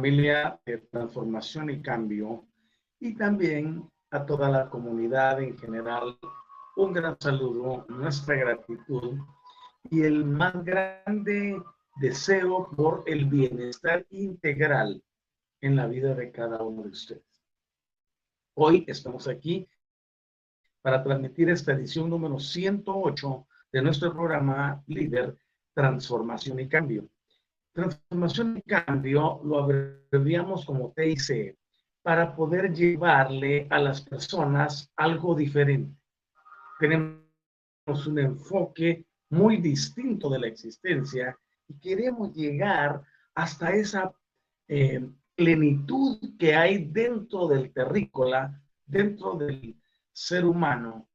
Familia de transformación y cambio y también a toda la comunidad en general. Un gran saludo, nuestra gratitud y el más grande deseo por el bienestar integral en la vida de cada uno de ustedes. Hoy estamos aquí para transmitir esta edición número 108 de nuestro programa Líder, Transformación y Cambio. Transformación y cambio lo abreviamos como TIC para poder llevarle a las personas algo diferente. Tenemos un enfoque muy distinto de la existencia y queremos llegar hasta esa eh, plenitud que hay dentro del terrícola, dentro del ser humano,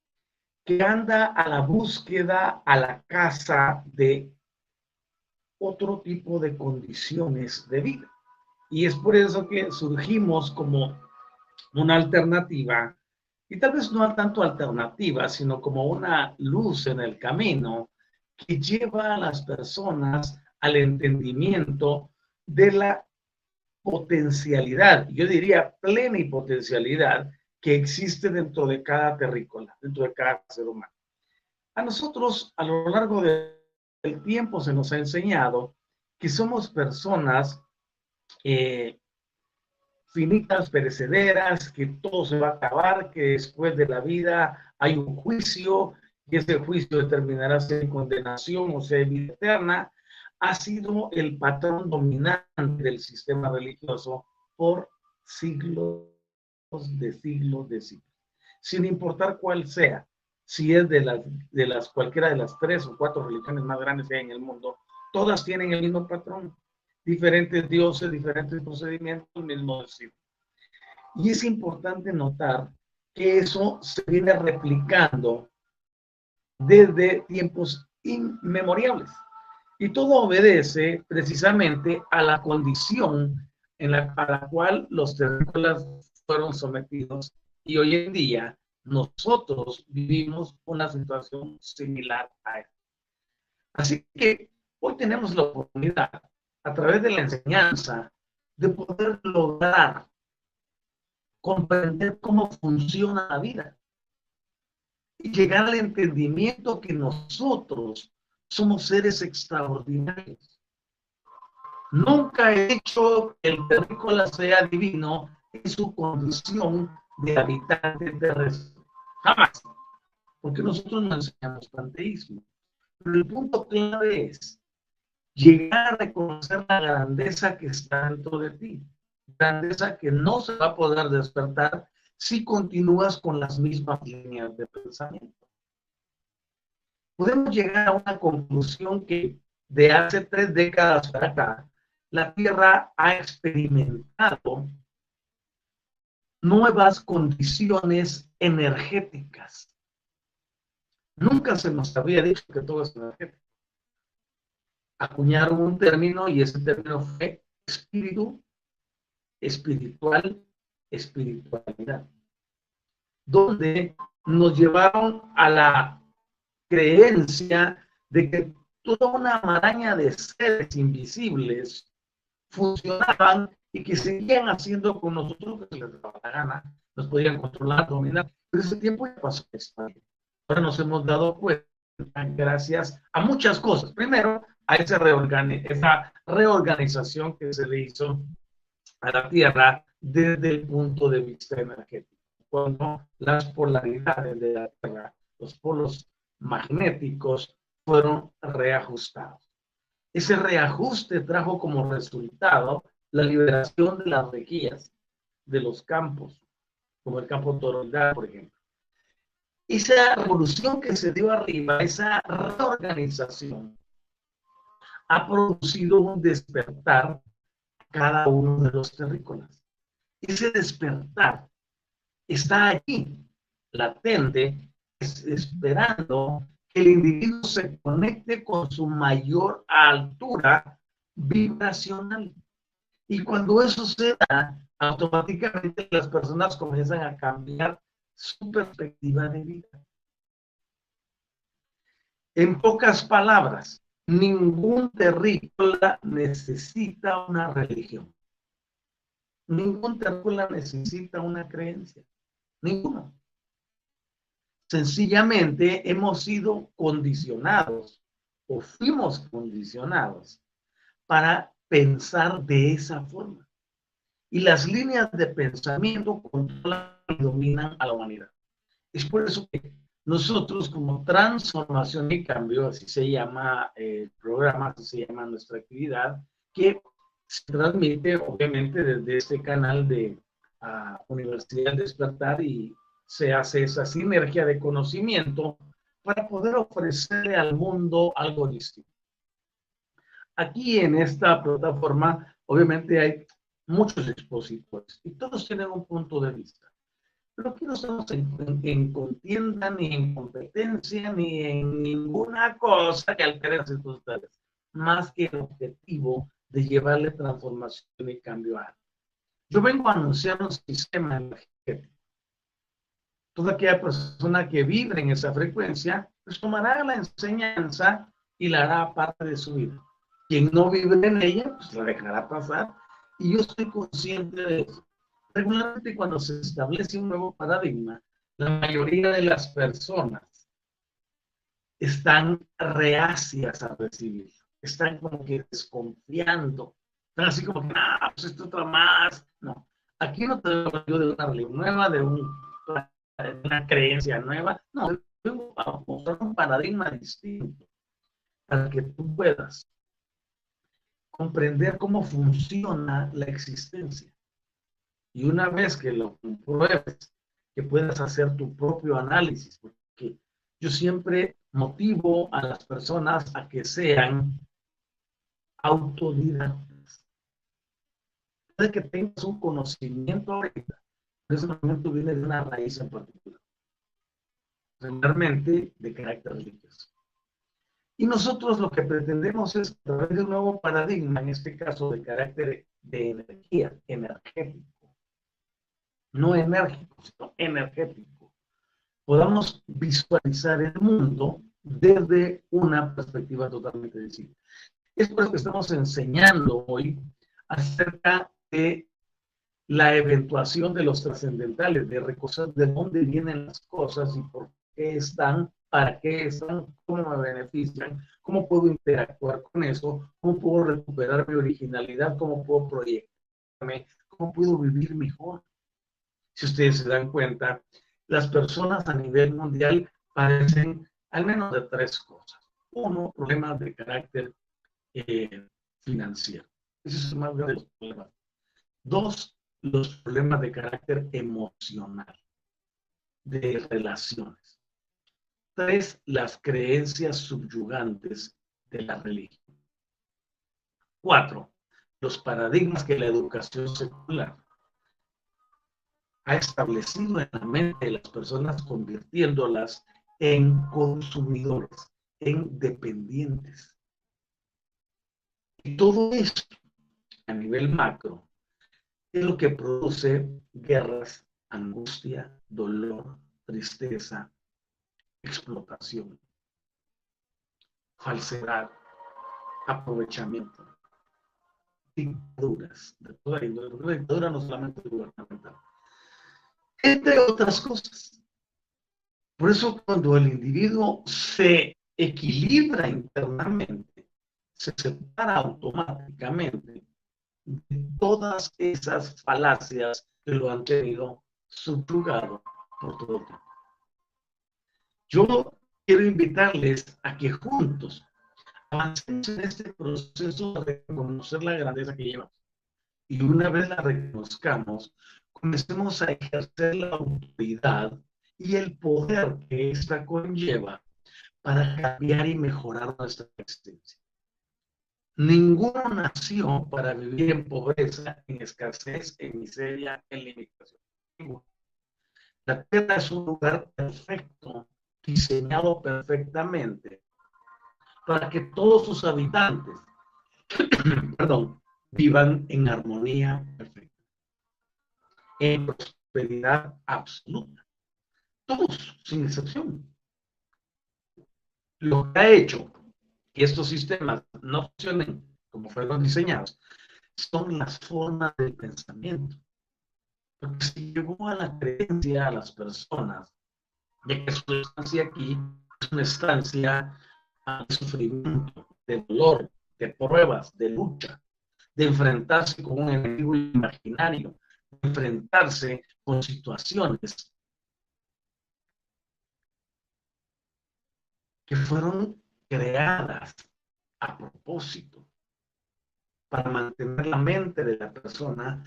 que anda a la búsqueda, a la casa de otro tipo de condiciones de vida. Y es por eso que surgimos como una alternativa, y tal vez no tanto alternativa, sino como una luz en el camino que lleva a las personas al entendimiento de la potencialidad, yo diría plena y potencialidad que existe dentro de cada terrícola, dentro de cada ser humano. A nosotros, a lo largo de el tiempo se nos ha enseñado que somos personas eh, finitas, perecederas, que todo se va a acabar, que después de la vida hay un juicio y ese juicio determinará si hay condenación o sea vida eterna, ha sido el patrón dominante del sistema religioso por siglos de siglos de siglos, sin importar cuál sea si es de las, de las cualquiera de las tres o cuatro religiones más grandes que hay en el mundo, todas tienen el mismo patrón, diferentes dioses, diferentes procedimientos, el mismo decir. Y es importante notar que eso se viene replicando desde tiempos inmemoriales. Y todo obedece precisamente a la condición en la, a la cual los terrícolas fueron sometidos y hoy en día nosotros vivimos una situación similar a esta. Así que hoy tenemos la oportunidad, a través de la enseñanza, de poder lograr comprender cómo funciona la vida y llegar al entendimiento que nosotros somos seres extraordinarios. Nunca he hecho que el terrícola sea divino en su condición de habitante terrestre. Jamás. Porque nosotros no enseñamos panteísmo. Pero el punto clave es llegar a reconocer la grandeza que está dentro de ti, grandeza que no se va a poder despertar si continúas con las mismas líneas de pensamiento. Podemos llegar a una conclusión que de hace tres décadas para acá, la Tierra ha experimentado nuevas condiciones energéticas. Nunca se nos había dicho que todo es energético. Acuñaron un término y ese término fue espíritu, espiritual, espiritualidad, donde nos llevaron a la creencia de que toda una maraña de seres invisibles funcionaban y que seguían haciendo con nosotros que les daba la gana, nos podían controlar, dominar. Pero ese tiempo ya pasó. Ahora nos hemos dado cuenta, gracias a muchas cosas. Primero, a esa, esa reorganización que se le hizo a la Tierra desde el punto de vista energético. Cuando las polaridades de la Tierra, los polos magnéticos, fueron reajustados. Ese reajuste trajo como resultado la liberación de las requías de los campos, como el campo toroidal, por ejemplo. Esa revolución que se dio arriba, esa reorganización, ha producido un despertar cada uno de los terrícolas. Ese despertar está allí, latente, esperando que el individuo se conecte con su mayor altura vibracional. Y cuando eso se da, automáticamente las personas comienzan a cambiar su perspectiva de vida. En pocas palabras, ningún terrícola necesita una religión. Ningún terrícola necesita una creencia. Ninguno. Sencillamente hemos sido condicionados o fuimos condicionados para pensar de esa forma. Y las líneas de pensamiento controlan y dominan a la humanidad. Es por eso que nosotros como transformación y cambio, así se llama el programa, así se llama nuestra actividad, que se transmite obviamente desde este canal de uh, Universidad Despertar y se hace esa sinergia de conocimiento para poder ofrecerle al mundo algo distinto. Aquí en esta plataforma, obviamente hay muchos expositores y todos tienen un punto de vista. Pero aquí no estamos en, contienda, ni en competencia, ni en ninguna cosa que altere las circunstancias, más que el objetivo de llevarle transformación y cambio a Yo vengo a anunciar un sistema energético. Toda aquella persona que vibre en esa frecuencia, pues tomará la enseñanza y la hará parte de su vida. Quien no vive en ella, pues la dejará pasar. Y yo estoy consciente de eso. Regularmente cuando se establece un nuevo paradigma, la mayoría de las personas están reacias a recibirlo. Están como que desconfiando. Están así como que, ah, pues esto otra más. No. Aquí no te yo de una religión nueva, de, un, de una creencia nueva. No, vengo a mostrar un paradigma distinto para que tú puedas comprender cómo funciona la existencia. Y una vez que lo compruebes, que puedas hacer tu propio análisis, porque yo siempre motivo a las personas a que sean autodidactas. Puede que tengas un conocimiento ahorita, pero ese momento viene de una raíz en particular, regularmente de carácter religioso. Y nosotros lo que pretendemos es, a través de un nuevo paradigma, en este caso de carácter de energía, energético, no enérgico, sino energético, podamos visualizar el mundo desde una perspectiva totalmente distinta. Es por eso que estamos enseñando hoy acerca de la eventuación de los trascendentales, de reconocer de dónde vienen las cosas y por qué están para qué están, cómo me benefician, cómo puedo interactuar con eso, cómo puedo recuperar mi originalidad, cómo puedo proyectarme, cómo puedo vivir mejor. Si ustedes se dan cuenta, las personas a nivel mundial padecen al menos de tres cosas. Uno, problemas de carácter eh, financiero. Ese es más grande de los problemas. Dos, los problemas de carácter emocional, de relaciones. Tres, las creencias subyugantes de la religión. Cuatro, los paradigmas que la educación secular ha establecido en la mente de las personas, convirtiéndolas en consumidores, en dependientes. Y todo esto a nivel macro es lo que produce guerras, angustia, dolor, tristeza, explotación, falsedad, aprovechamiento, dictaduras, de toda índole, dictadura no solamente gubernamental, entre otras cosas. Por eso cuando el individuo se equilibra internamente, se separa automáticamente de todas esas falacias que lo han tenido subyugado por todo el tiempo. Yo quiero invitarles a que juntos avancemos en este proceso de reconocer la grandeza que llevamos. Y una vez la reconozcamos, comencemos a ejercer la autoridad y el poder que esta conlleva para cambiar y mejorar nuestra existencia. Ninguno nació para vivir en pobreza, en escasez, en miseria, en limitación. La tierra es un lugar perfecto, diseñado perfectamente para que todos sus habitantes, perdón, vivan en armonía perfecta, en prosperidad absoluta. Todos, sin excepción. Lo que ha hecho que estos sistemas no funcionen como fueron diseñados son las formas del pensamiento. Porque si llegó a la creencia a las personas de que su estancia aquí es una estancia de sufrimiento, de dolor, de pruebas, de lucha, de enfrentarse con un enemigo imaginario, de enfrentarse con situaciones que fueron creadas a propósito para mantener la mente de la persona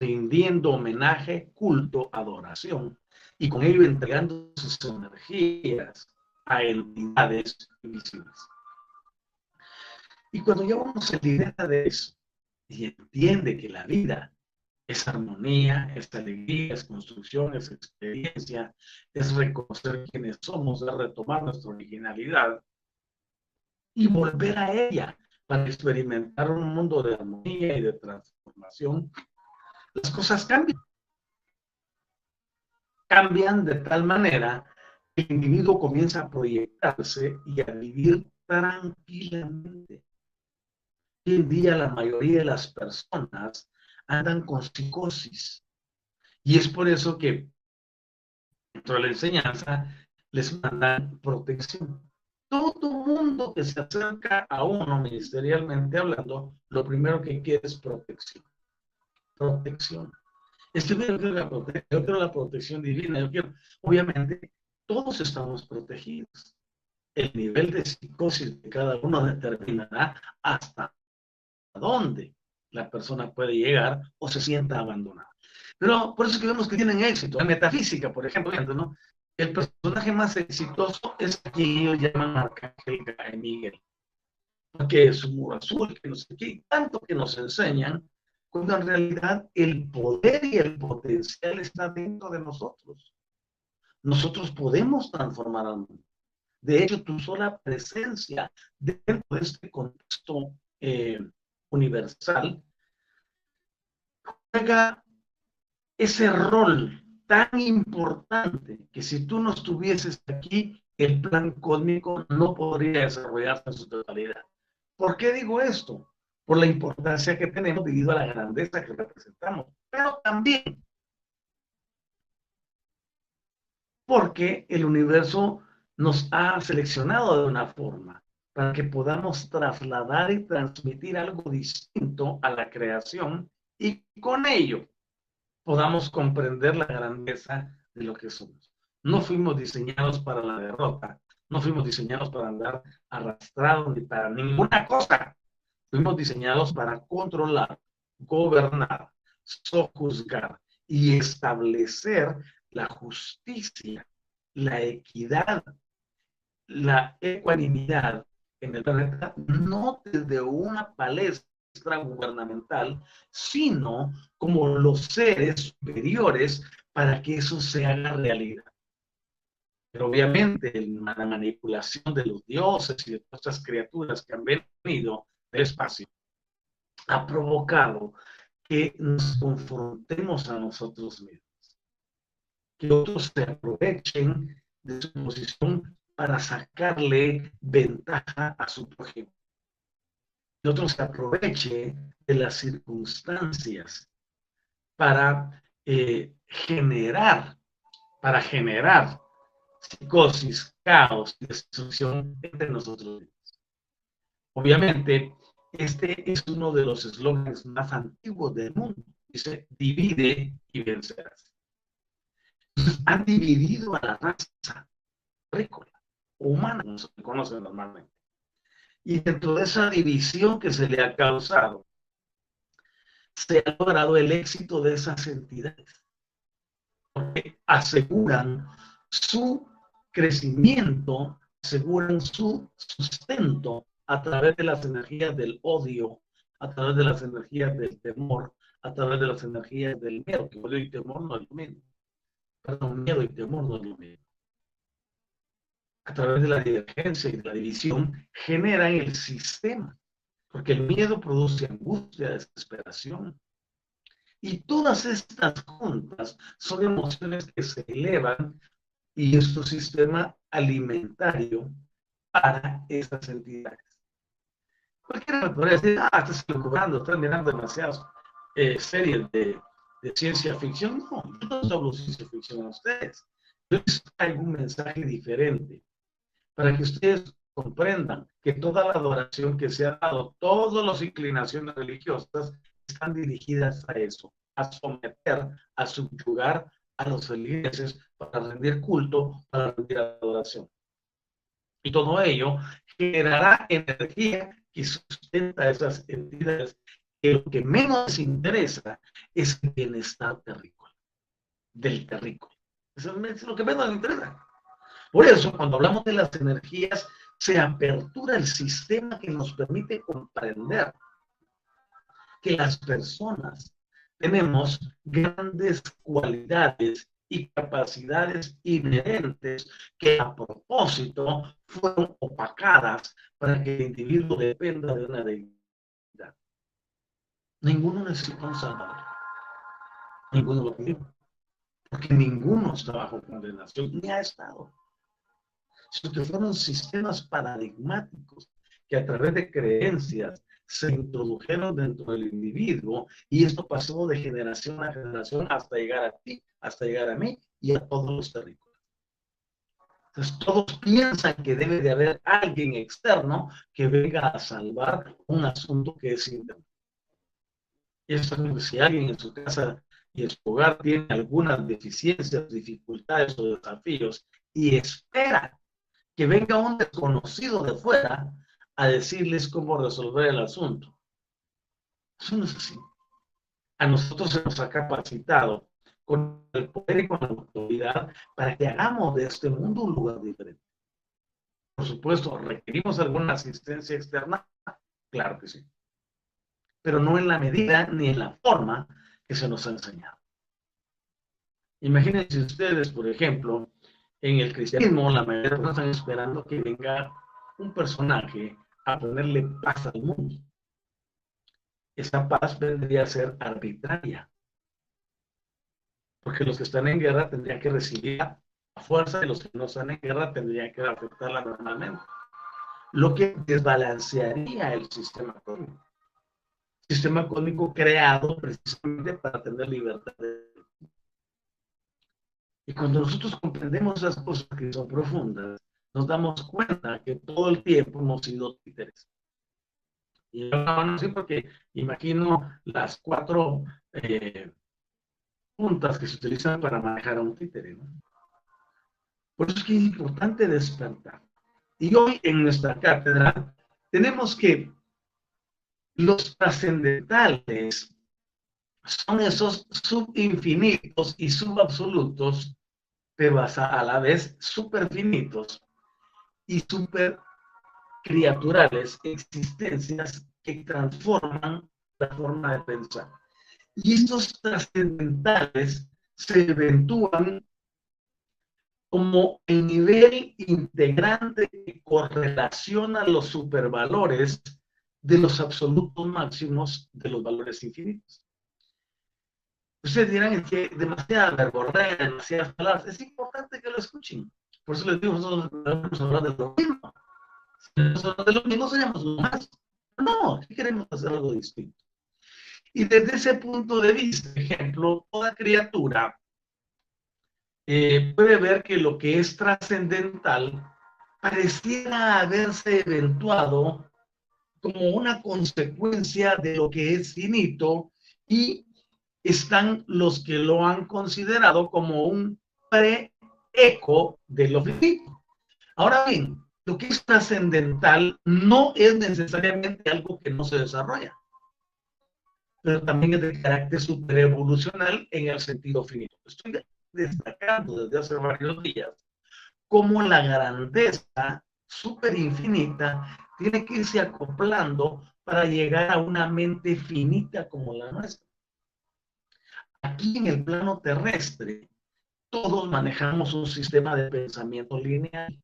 rindiendo homenaje, culto, adoración y con ello entregando sus energías a entidades invisibles. Y cuando ya uno se libera de eso y entiende que la vida es armonía, es alegría, es construcción, es experiencia, es reconocer quiénes somos, es retomar nuestra originalidad y volver a ella para experimentar un mundo de armonía y de transformación, las cosas cambian. Cambian de tal manera que el individuo comienza a proyectarse y a vivir tranquilamente. Hoy en día la mayoría de las personas andan con psicosis. Y es por eso que dentro de la enseñanza les mandan protección. Todo mundo que se acerca a uno ministerialmente hablando, lo primero que quiere es protección. Protección. Es que yo quiero, la quiero la protección divina, yo quiero, obviamente, todos estamos protegidos. El nivel de psicosis de cada uno determinará hasta dónde la persona puede llegar o se sienta abandonada. Pero por eso es que vemos que tienen éxito. En metafísica, por ejemplo, ¿no? el personaje más exitoso es quien ellos llaman Arcángel Miguel. Porque es un muro azul, que tanto que nos enseñan, cuando en realidad el poder y el potencial está dentro de nosotros. Nosotros podemos transformar al mundo. De hecho, tu sola presencia dentro de este contexto eh, universal, juega ese rol tan importante que si tú no estuvieses aquí, el plan cósmico no podría desarrollarse en su totalidad. ¿Por qué digo esto? Por la importancia que tenemos debido a la grandeza que representamos, pero también porque el universo nos ha seleccionado de una forma para que podamos trasladar y transmitir algo distinto a la creación y con ello podamos comprender la grandeza de lo que somos. No fuimos diseñados para la derrota, no fuimos diseñados para andar arrastrados ni para ninguna cosa. Fuimos diseñados para controlar, gobernar, sojuzgar y establecer la justicia, la equidad, la ecuanimidad en el planeta, no desde una palestra gubernamental, sino como los seres superiores para que eso se haga realidad. Pero obviamente la manipulación de los dioses y de otras criaturas que han venido espacio ha provocado que nos confrontemos a nosotros mismos, que otros se aprovechen de su posición para sacarle ventaja a su prójimo, que otros se aproveche de las circunstancias para eh, generar, para generar psicosis, caos, destrucción entre nosotros mismos. Obviamente, este es uno de los eslogans más antiguos del mundo. Dice, divide y vencerás. han dividido a la raza agrícola, humana, como se conoce normalmente. Y dentro de esa división que se le ha causado, se ha logrado el éxito de esas entidades. Porque aseguran su crecimiento, aseguran su sustento a través de las energías del odio, a través de las energías del temor, a través de las energías del miedo, que odio y temor no es lo mismo. Perdón, miedo y temor no es lo mismo. A través de la divergencia y de la división generan el sistema, porque el miedo produce angustia, desesperación. Y todas estas juntas son emociones que se elevan y es un sistema alimentario para esas entidades. Cualquiera me podría decir, ah, estás equivocando, estás mirando demasiadas eh, series de, de, ciencia ficción. No, yo no hablo de ciencia ficción a ustedes. Yo les traigo un mensaje diferente para que ustedes comprendan que toda la adoración que se ha dado, todas las inclinaciones religiosas están dirigidas a eso, a someter, a subyugar a los feligreses para rendir culto, para rendir adoración. Y todo ello generará energía que sustenta esas entidades que lo que menos interesa es el bienestar terrícola, del terrícola. Eso es lo que menos interesa. Por eso, cuando hablamos de las energías, se apertura el sistema que nos permite comprender que las personas tenemos grandes cualidades y capacidades inherentes que a propósito fueron opacadas para que el individuo dependa de una deidad. Ninguno necesita un salvador. Ninguno lo pidió. Porque ninguno está bajo condenación, ni ha estado. Sino que fueron sistemas paradigmáticos que a través de creencias se introdujeron dentro del individuo y esto pasó de generación a generación hasta llegar a ti, hasta llegar a mí y a todos los terrícolas. Entonces todos piensan que debe de haber alguien externo que venga a salvar un asunto que es interno. Eso es si alguien en su casa y en su hogar tiene algunas deficiencias, dificultades o desafíos y espera que venga un desconocido de fuera a decirles cómo resolver el asunto. Eso no es así. A nosotros se nos ha capacitado con el poder y con la autoridad para que hagamos de este mundo un lugar diferente. Por supuesto, ¿requerimos alguna asistencia externa? Claro que sí. Pero no en la medida ni en la forma que se nos ha enseñado. Imagínense ustedes, por ejemplo, en el cristianismo, la mayoría de personas están esperando que venga un personaje a ponerle paz al mundo. Esa paz vendría a ser arbitraria. Porque los que están en guerra tendrían que recibir a fuerza y los que no están en guerra tendrían que aceptarla normalmente. Lo que desbalancearía el sistema cósmico. Sistema cósmico creado precisamente para tener libertad. Y cuando nosotros comprendemos esas cosas que son profundas, nos damos cuenta que todo el tiempo hemos sido títeres. Y no sé porque imagino las cuatro eh, puntas que se utilizan para manejar a un títere. Por eso es que es importante despertar. Y hoy en nuestra cátedra tenemos que los trascendentales son esos subinfinitos y subabsolutos, pero a la vez superfinitos y super criaturales, existencias que transforman la forma de pensar. Y estos trascendentales se eventúan como el nivel integrante que correlaciona los supervalores de los absolutos máximos de los valores infinitos. Ustedes dirán que demasiada verborrea, demasiadas palabras. Es importante que lo escuchen. Por eso les digo, nosotros a hablar de lo mismo. Si nosotros de lo mismo, seríamos más. No, queremos hacer algo distinto. Y desde ese punto de vista, ejemplo, toda criatura eh, puede ver que lo que es trascendental pareciera haberse eventuado como una consecuencia de lo que es finito y están los que lo han considerado como un pre-eco de lo finito. Ahora bien, lo que es trascendental no es necesariamente algo que no se desarrolla, pero también es de carácter superevolucional en el sentido finito. Estoy destacando desde hace varios días cómo la grandeza superinfinita tiene que irse acoplando para llegar a una mente finita como la nuestra. Aquí en el plano terrestre, todos manejamos un sistema de pensamiento lineal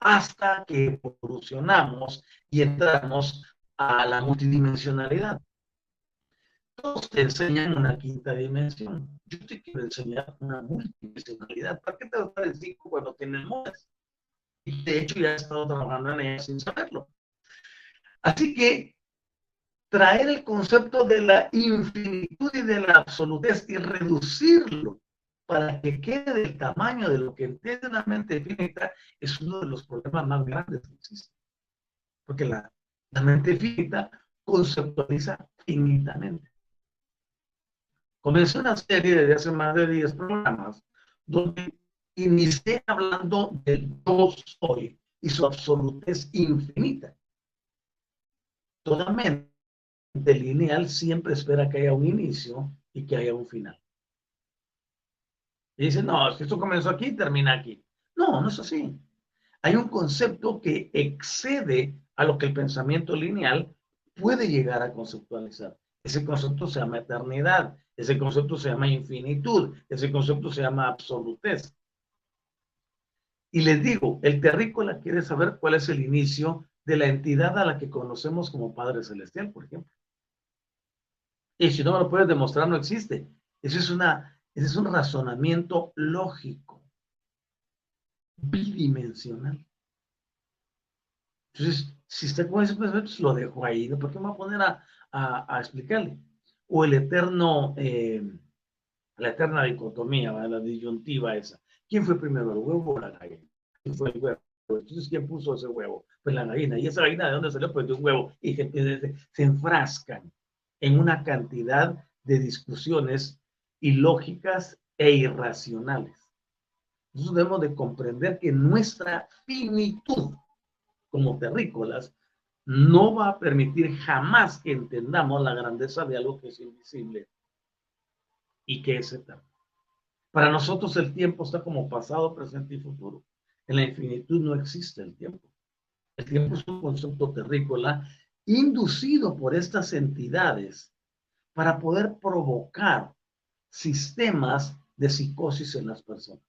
hasta que evolucionamos y entramos a la multidimensionalidad. Todos te enseñan una quinta dimensión. Yo te quiero enseñar una multidimensionalidad. ¿Para qué te vas a cinco cuando tienes más? Y de hecho ya he estado trabajando en ella sin saberlo. Así que traer el concepto de la infinitud y de la absolutez y reducirlo para que quede del tamaño de lo que entiende una mente finita es uno de los problemas más grandes que existen. Porque la, la mente finita conceptualiza finitamente. Comencé una serie desde hace más de 10 programas donde inicié hablando del yo soy y su absolutez infinita. Toda mente lineal siempre espera que haya un inicio y que haya un final. Y dice, no, si esto comenzó aquí y termina aquí. No, no es así. Hay un concepto que excede a lo que el pensamiento lineal puede llegar a conceptualizar. Ese concepto se llama eternidad, ese concepto se llama infinitud, ese concepto se llama absolutez. Y les digo, el terrícola quiere saber cuál es el inicio de la entidad a la que conocemos como Padre Celestial, por ejemplo. Y si no me lo puedes demostrar, no existe. Eso es, una, ese es un razonamiento lógico, bidimensional. Entonces, si está con ese pensamiento, lo dejo ahí. ¿no? ¿Por qué me voy a poner a, a, explicarle? O el eterno, eh, la eterna dicotomía, la disyuntiva esa. ¿Quién fue primero, el huevo o la gallina? ¿Quién fue el huevo? Entonces, ¿quién puso ese huevo? Pues la gallina. ¿Y esa gallina de dónde salió? Pues de un huevo. Y se, se enfrascan en una cantidad de discusiones ilógicas e irracionales. Nosotros debemos de comprender que nuestra finitud como terrícolas no va a permitir jamás que entendamos la grandeza de algo que es invisible y que es eterno. Para nosotros el tiempo está como pasado, presente y futuro. En la infinitud no existe el tiempo. El tiempo es un concepto terrícola inducido por estas entidades para poder provocar sistemas de psicosis en las personas.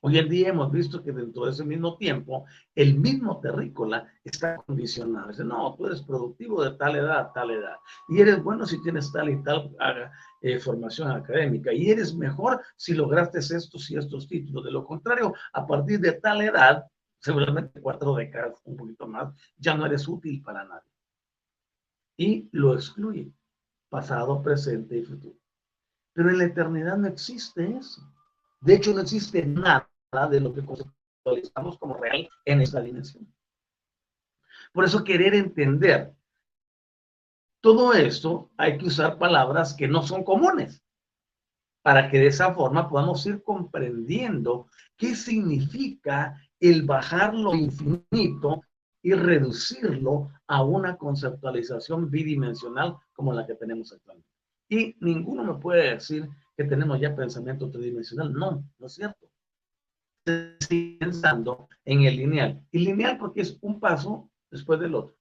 Hoy en día hemos visto que dentro de ese mismo tiempo, el mismo terrícola está condicionado. Dice, no, tú eres productivo de tal edad, tal edad. Y eres bueno si tienes tal y tal eh, formación académica. Y eres mejor si lograste estos y estos títulos. De lo contrario, a partir de tal edad, seguramente cuatro décadas, un poquito más, ya no eres útil para nadie. Y lo excluye. Pasado, presente y futuro. Pero en la eternidad no existe eso. De hecho, no existe nada de lo que conceptualizamos como real en esta dimensión. Por eso querer entender todo esto hay que usar palabras que no son comunes para que de esa forma podamos ir comprendiendo qué significa el bajar lo infinito y reducirlo a una conceptualización bidimensional como la que tenemos actualmente. Y ninguno me puede decir que tenemos ya pensamiento tridimensional. No, no es cierto. Sigue pensando en el lineal. Y lineal porque es un paso después del otro.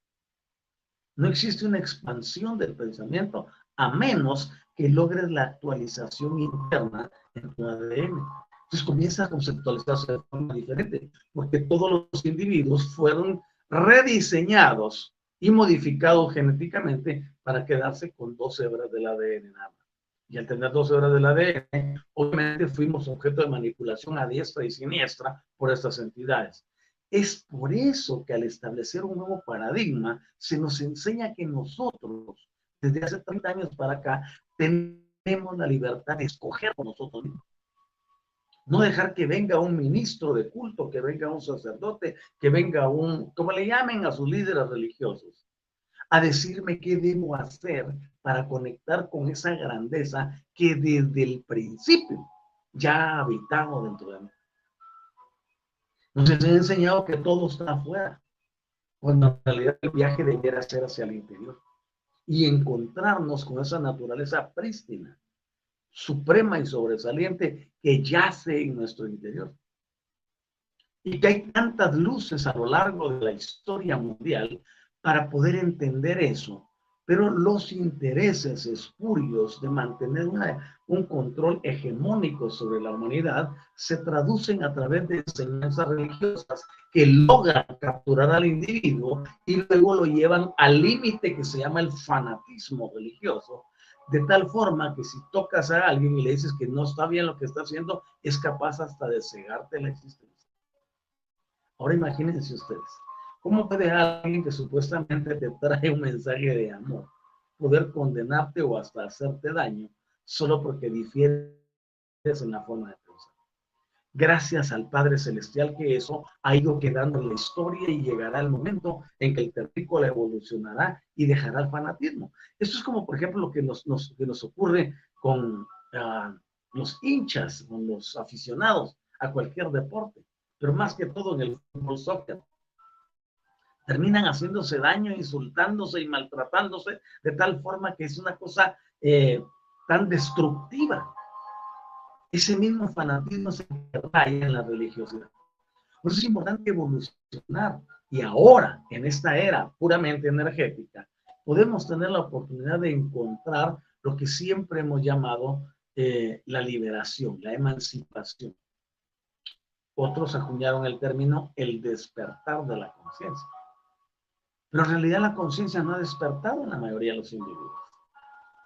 No existe una expansión del pensamiento a menos que logres la actualización interna en tu ADN. Entonces comienza a conceptualizarse de forma diferente, porque todos los individuos fueron rediseñados y modificados genéticamente para quedarse con dos hebras del ADN nada más. Y al tener dos hebras del ADN, obviamente fuimos objeto de manipulación a diestra y siniestra por estas entidades. Es por eso que al establecer un nuevo paradigma, se nos enseña que nosotros, desde hace 30 años para acá, tenemos la libertad de escoger nosotros mismos. No dejar que venga un ministro de culto, que venga un sacerdote, que venga un, como le llamen a sus líderes religiosos, a decirme qué debo hacer para conectar con esa grandeza que desde el principio ya ha habitado dentro de mí. Nos han enseñado que todo está afuera, cuando en realidad el viaje debiera ser hacia el interior y encontrarnos con esa naturaleza prístina suprema y sobresaliente que yace en nuestro interior. Y que hay tantas luces a lo largo de la historia mundial para poder entender eso. Pero los intereses espurios de mantener un control hegemónico sobre la humanidad se traducen a través de enseñanzas religiosas que logran capturar al individuo y luego lo llevan al límite que se llama el fanatismo religioso, de tal forma que si tocas a alguien y le dices que no está bien lo que está haciendo, es capaz hasta de cegarte la existencia. Ahora imagínense ustedes, ¿cómo puede alguien que supuestamente te trae un mensaje de amor poder condenarte o hasta hacerte daño solo porque difieres en la forma de gracias al Padre Celestial que eso ha ido quedando en la historia y llegará el momento en que el terrícola evolucionará y dejará el fanatismo. Esto es como, por ejemplo, lo que nos, que nos ocurre con ah, los hinchas, con los aficionados a cualquier deporte, pero más que todo en el fútbol soccer. Terminan haciéndose daño, insultándose y maltratándose de tal forma que es una cosa eh, tan destructiva ese mismo fanatismo se raya en la religiosidad. Por eso es importante evolucionar. Y ahora, en esta era puramente energética, podemos tener la oportunidad de encontrar lo que siempre hemos llamado eh, la liberación, la emancipación. Otros acuñaron el término el despertar de la conciencia. Pero en realidad la conciencia no ha despertado en la mayoría de los individuos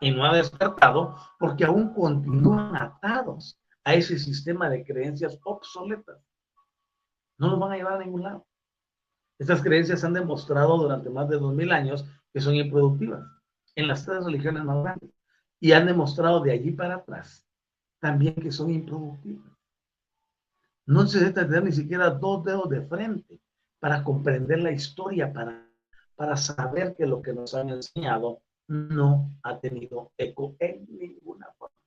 y no ha despertado porque aún continúan atados a ese sistema de creencias obsoletas. No nos van a llevar a ningún lado. Estas creencias han demostrado durante más de dos mil años que son improductivas en las tres religiones más grandes y han demostrado de allí para atrás también que son improductivas. No se necesita tener ni siquiera dos dedos de frente para comprender la historia, para, para saber que lo que nos han enseñado no ha tenido eco en ninguna forma.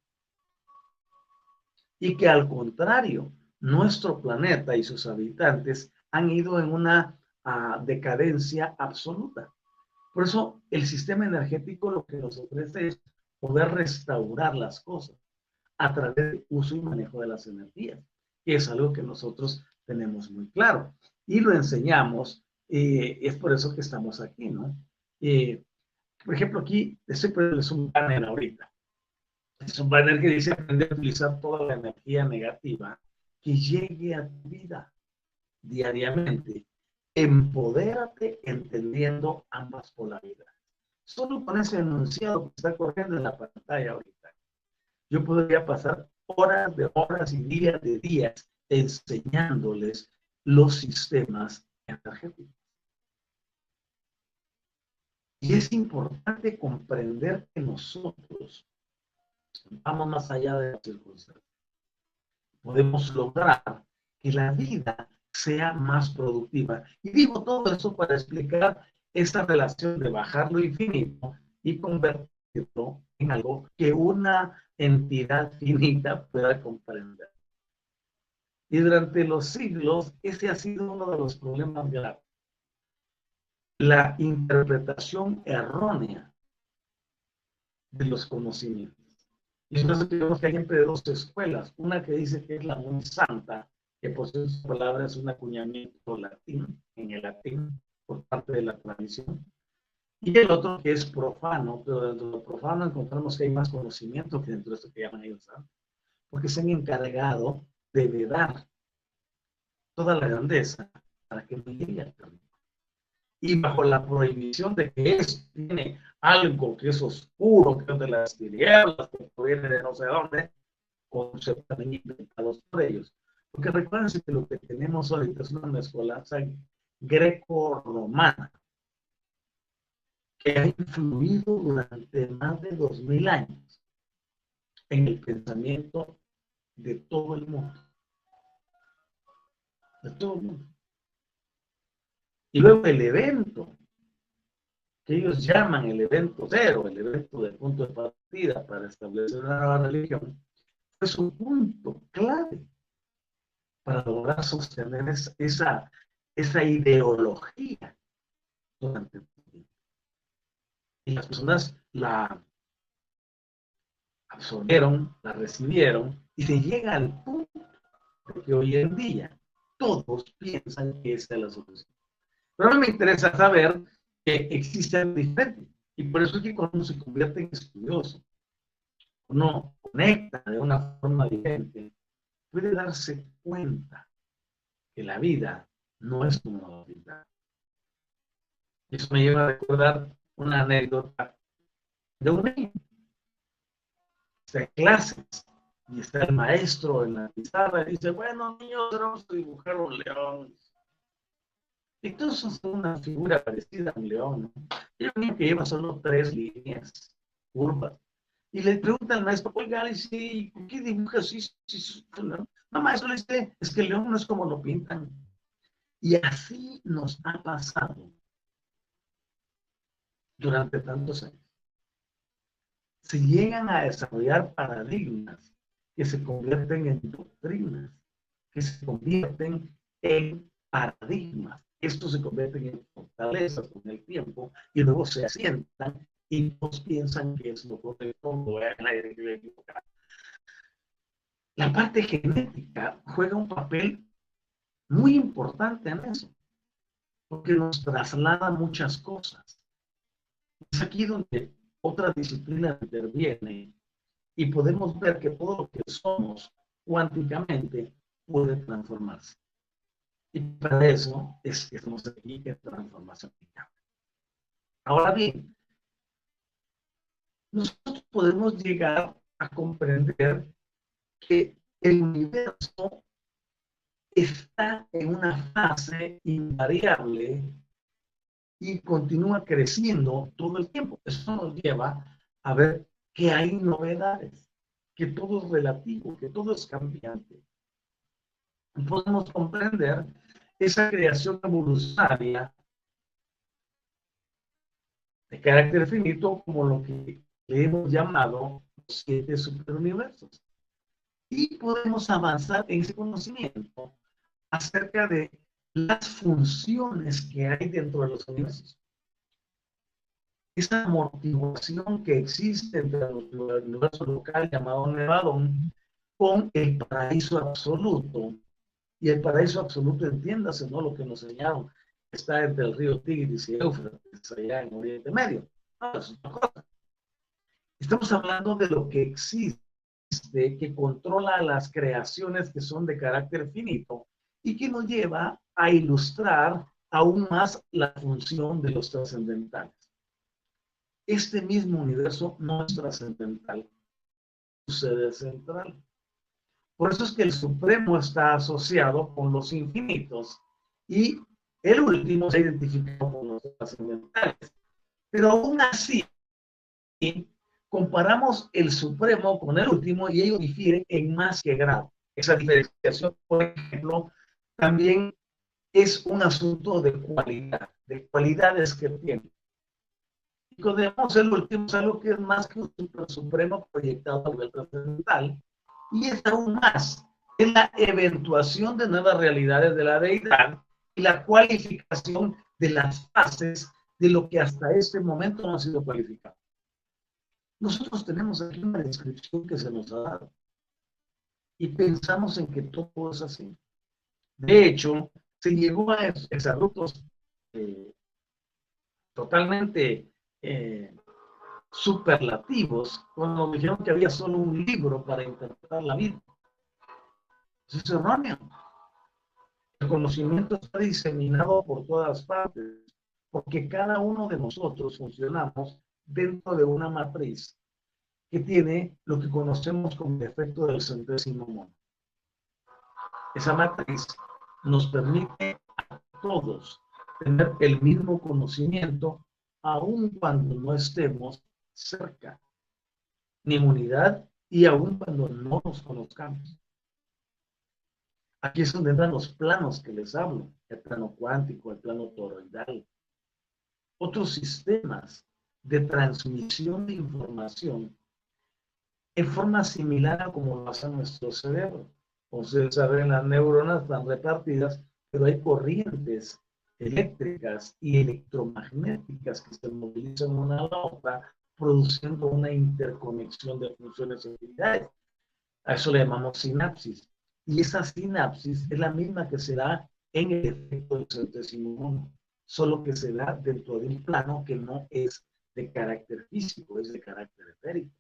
Y que al contrario, nuestro planeta y sus habitantes han ido en una ah, decadencia absoluta. Por eso el sistema energético lo que nos ofrece es poder restaurar las cosas a través del uso y manejo de las energías, que es algo que nosotros tenemos muy claro. Y lo enseñamos, eh, es por eso que estamos aquí, ¿no? Eh, por ejemplo, aquí estoy poniéndoles un banner ahorita. Es un banner que dice aprender a utilizar toda la energía negativa que llegue a tu vida diariamente. Empodérate entendiendo ambas polaridades. Solo con ese enunciado que está corriendo en la pantalla ahorita, yo podría pasar horas de horas y días de días enseñándoles los sistemas energéticos. Y es importante comprender que nosotros vamos más allá de las circunstancias. Podemos lograr que la vida sea más productiva. Y digo todo eso para explicar esta relación de bajar lo infinito y convertirlo en algo que una entidad finita pueda comprender. Y durante los siglos, ese ha sido uno de los problemas graves. La interpretación errónea de los conocimientos. Y entonces tenemos que hay entre dos escuelas. Una que dice que es la muy santa, que posee sus palabras un acuñamiento latín, en el latín, por parte de la tradición. Y el otro que es profano, pero dentro de lo profano encontramos que hay más conocimiento que dentro de esto que llaman ellos santos porque se han encargado de vedar toda la grandeza para que no llegue al Y bajo la prohibición de que es, tiene algo que es oscuro, que es de las tinieblas, que proviene de no sé dónde, conceptos inventados por ellos. Porque recuerden que lo que tenemos ahorita es una mezcolanza greco-romana que ha influido durante más de dos mil años en el pensamiento de todo el mundo. De todo el mundo. Y luego el evento, que ellos llaman el evento cero, el evento del punto de partida para establecer una nueva religión, es un punto clave para lograr sostener esa, esa ideología durante el tiempo. Y las personas la absorbieron, la recibieron y se llega al punto de que hoy en día todos piensan que esa es la solución. Pero me interesa saber que existen diferentes. Y por eso es que cuando uno se convierte en estudioso, uno conecta de una forma diferente, puede darse cuenta que la vida no es como la Eso me lleva a recordar una anécdota de un niño. De clases y está el maestro en la pizarra y dice, bueno, niños, vamos a dibujar un león. Y todos son una figura parecida a un león. ¿no? Un niño que lleva solo tres líneas curvas. Y le pregunta al maestro, oiga, ¿y ¿qué dibuja así? No, maestro, le dice, es que el león no es como lo pintan. Y así nos ha pasado durante tantos años. Se llegan a desarrollar paradigmas que se convierten en doctrinas, que se convierten en paradigmas. Estos se convierten en fortalezas con el tiempo y luego se asientan y todos piensan que es lo correcto, La parte genética juega un papel muy importante en eso, porque nos traslada muchas cosas. Es aquí donde otra disciplina interviene y podemos ver que todo lo que somos cuánticamente puede transformarse. Y para eso es que estamos aquí en transformación. Ahora bien, nosotros podemos llegar a comprender que el universo está en una fase invariable y continúa creciendo todo el tiempo. Eso nos lleva a ver que hay novedades, que todo es relativo, que todo es cambiante. Podemos comprender esa creación evolucionaria de carácter finito como lo que hemos llamado los siete superuniversos. Y podemos avanzar en ese conocimiento acerca de las funciones que hay dentro de los universos esa amortiguación que existe entre el universo local llamado Nevadón con el paraíso absoluto. Y el paraíso absoluto, entiéndase, ¿no? Lo que nos enseñaron, está entre el río Tigris y Éufrates, allá en Oriente Medio. Estamos hablando de lo que existe, que controla las creaciones que son de carácter finito y que nos lleva a ilustrar aún más la función de los trascendentales este mismo universo no es trascendental, sucede central. Por eso es que el Supremo está asociado con los infinitos y el último se identifica con los trascendentales. Pero aún así, comparamos el Supremo con el último y ellos difieren en más que grado. Esa diferenciación, por ejemplo, también es un asunto de cualidad, de cualidades que tienen. Podemos el último es algo que es más que un supremo proyectado a nivel trascendental y es aún más, es la eventuación de nuevas realidades de la deidad y la cualificación de las fases de lo que hasta este momento no ha sido cualificado. Nosotros tenemos aquí una descripción que se nos ha dado y pensamos en que todo es así. De hecho, se llegó a esos eh, totalmente eh, superlativos cuando dijeron que había solo un libro para interpretar la vida. Eso es erróneo. El conocimiento está diseminado por todas partes, porque cada uno de nosotros funcionamos dentro de una matriz que tiene lo que conocemos como el efecto del centésimo mono. Esa matriz nos permite a todos tener el mismo conocimiento, aun cuando no estemos cerca, ni unidad, y aun cuando no nos conozcamos. Aquí es donde entran los planos que les hablo, el plano cuántico, el plano toroidal, otros sistemas de transmisión de información en forma similar a como lo hace nuestro cerebro. Ustedes saben, las neuronas están repartidas, pero hay corrientes eléctricas y electromagnéticas que se movilizan una a la otra, produciendo una interconexión de funciones y actividades. A eso le llamamos sinapsis. Y esa sinapsis es la misma que se da en el efecto del centésimo solo que se da dentro de un plano que no es de carácter físico, es de carácter etérico.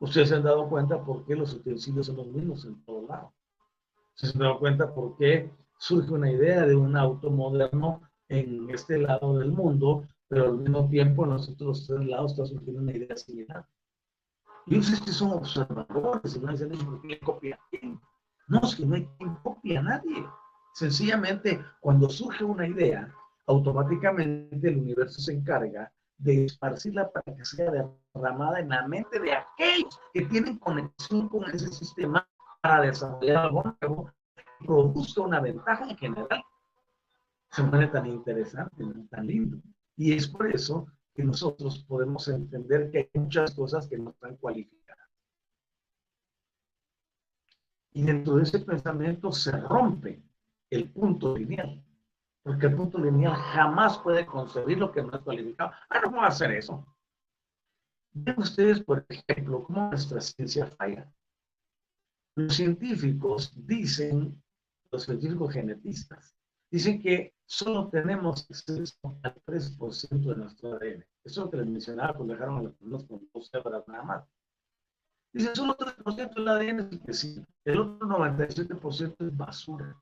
Ustedes se han dado cuenta por qué los utensilios son los mismos en todo lado. Ustedes se han dado cuenta por qué surge una idea de un auto moderno en este lado del mundo, pero al mismo tiempo en los tres lados está surgiendo una idea similar. Y ustedes que son observadores y no dicen, ¿por qué copia No, es que no hay quien copia a nadie. Sencillamente, cuando surge una idea, automáticamente el universo se encarga de esparcirla para que sea derramada en la mente de aquellos que tienen conexión con ese sistema para desarrollar algo nuevo y produzca una ventaja en general. Se pone tan interesante, tan lindo. Y es por eso que nosotros podemos entender que hay muchas cosas que no están cualificadas. Y dentro de ese pensamiento se rompe el punto lineal porque el punto lineal jamás puede concebir lo que no es cualificado. Ah, no, ¿cómo hacer eso? Ven ustedes, por ejemplo, cómo nuestra ciencia falla. Los científicos dicen, los científicos genetistas, dicen que solo tenemos acceso al 3% de nuestro ADN. Eso que les mencionaba cuando dejaron a los personas con dos células nada más. Dicen, solo 3% del ADN es el que sí. El otro 97% es basura.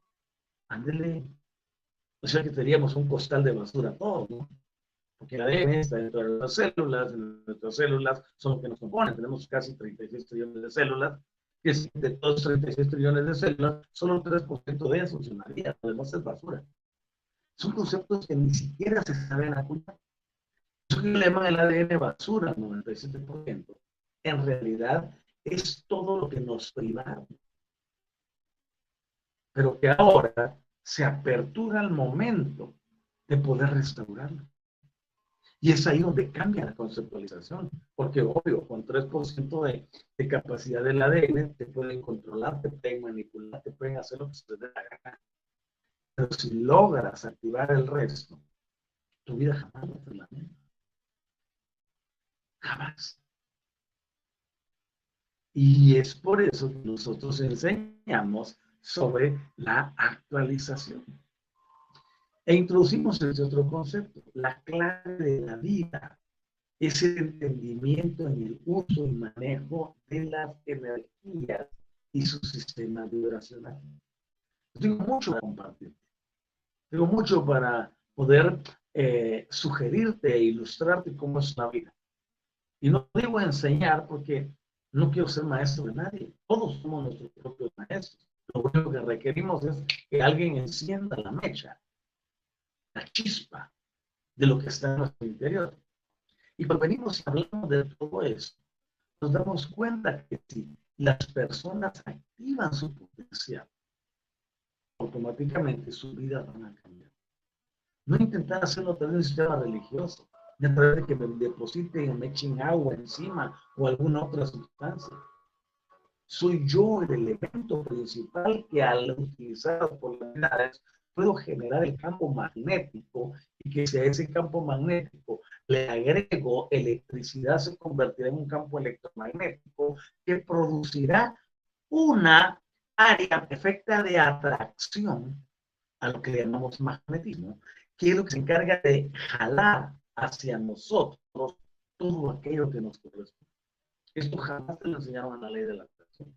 Ándele, o sea que teníamos un costal de basura todos, ¿no? Porque el ADN está dentro de las células, nuestras células son lo que nos componen, tenemos casi 36 trillones de células, que de todos 36 trillones de células, solo el 3% de eso funcionaría, lo demás es basura. Son conceptos que ni siquiera se saben acuñar. Eso que le llaman el ADN basura, 97%, en realidad es todo lo que nos privaron. Pero que ahora se apertura el momento de poder restaurarlo. Y es ahí donde cambia la conceptualización, porque obvio, con 3% de, de, capacidad del ADN te pueden controlar, te pueden manipular, te pueden hacer lo que se te gana. Pero si logras activar el resto, tu vida jamás va a ser la misma. Jamás. Y es por eso que nosotros enseñamos sobre la actualización. E introducimos este otro concepto, la clave de la vida es el entendimiento en el uso y manejo de las energías y su sistema vibracional. Tengo mucho para compartir. Tengo mucho para poder eh, sugerirte e ilustrarte cómo es la vida. Y no digo enseñar porque no quiero ser maestro de nadie. Todos somos nuestros propios maestros. Lo único que requerimos es que alguien encienda la mecha, la chispa de lo que está en nuestro interior. Y cuando venimos y hablamos de todo eso, nos damos cuenta que si las personas activan su potencial, automáticamente su vida va a cambiar. No intentar hacerlo a través de sistema religioso, ni a través de que me depositen o me echen agua encima o alguna otra sustancia soy yo el elemento principal que al utilizar las polaridades puedo generar el campo magnético y que si a ese campo magnético le agrego electricidad se convertirá en un campo electromagnético que producirá una área perfecta de atracción a lo que llamamos magnetismo, que es lo que se encarga de jalar hacia nosotros todo aquello que nos corresponde. Esto jamás te lo enseñaron en la ley de la atracción.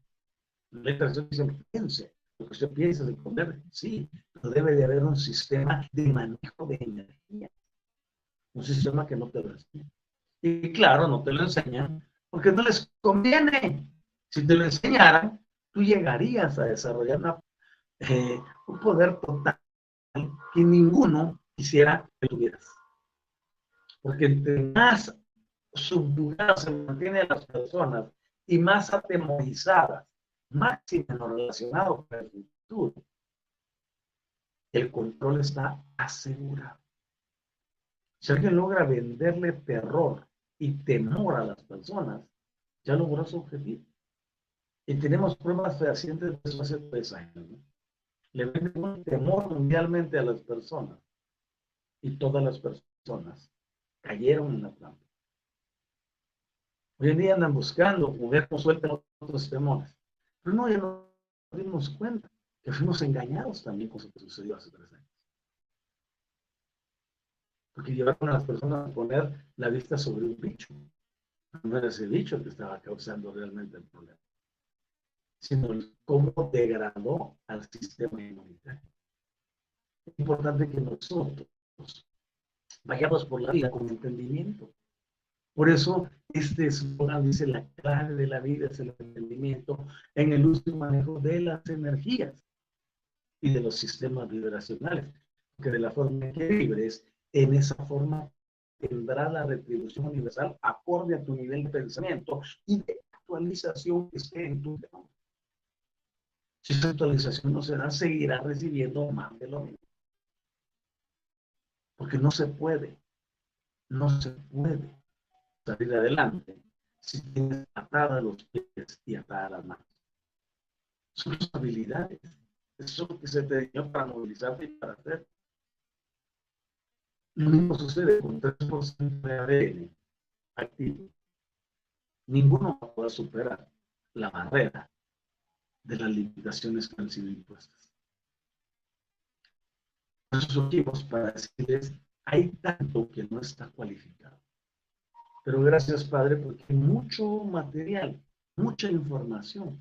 La ley de la atracción dice, piense, lo que usted piensa de poner, sí, pero debe de haber un sistema de manejo de energía. Un sistema que no te lo enseña. Y claro, no te lo enseñan porque no les conviene. Si te lo enseñaran, tú llegarías a desarrollar eh, un poder total que ninguno quisiera que tuvieras. Porque entre más subjugadas se mantienen las personas y más atemorizadas, lo relacionado con el futuro, el control está asegurado. Si alguien logra venderle terror y temor a las personas, ya logró su objetivo. Y tenemos pruebas fehacientes de eso hace tres años. Le venden un temor mundialmente a las personas. Y todas las personas cayeron en la trampa. Hoy en día andan buscando ver cómo sueltan otros temores. Pero no, ya nos dimos cuenta que fuimos engañados también con lo que sucedió hace tres años. Porque llevaron a las personas a poner la vista sobre un bicho. No era ese bicho que estaba causando realmente el problema, sino cómo degradó al sistema inmunitario. Es importante que nosotros vayamos por la vida con entendimiento. Por eso este eslogan dice la clave de la vida es el entendimiento en el uso y manejo de las energías y de los sistemas vibracionales. Porque de la forma que vibres, en esa forma tendrá la retribución universal acorde a tu nivel de pensamiento y de actualización que esté en tu tema. Si esa actualización no se da, seguirá recibiendo más de lo mismo. Porque no se puede, no se puede salir adelante si tienes atadas los pies y atadas las manos. Son tus habilidades. Eso que se te dio para movilizarte y para hacer. Lo mismo sucede con 3% de ADN activo. Ninguno va a poder superar la barrera de las limitaciones que han sido impuestas. Nosotros para decirles, hay tanto que no está cualificado. Pero gracias, Padre, porque hay mucho material, mucha información.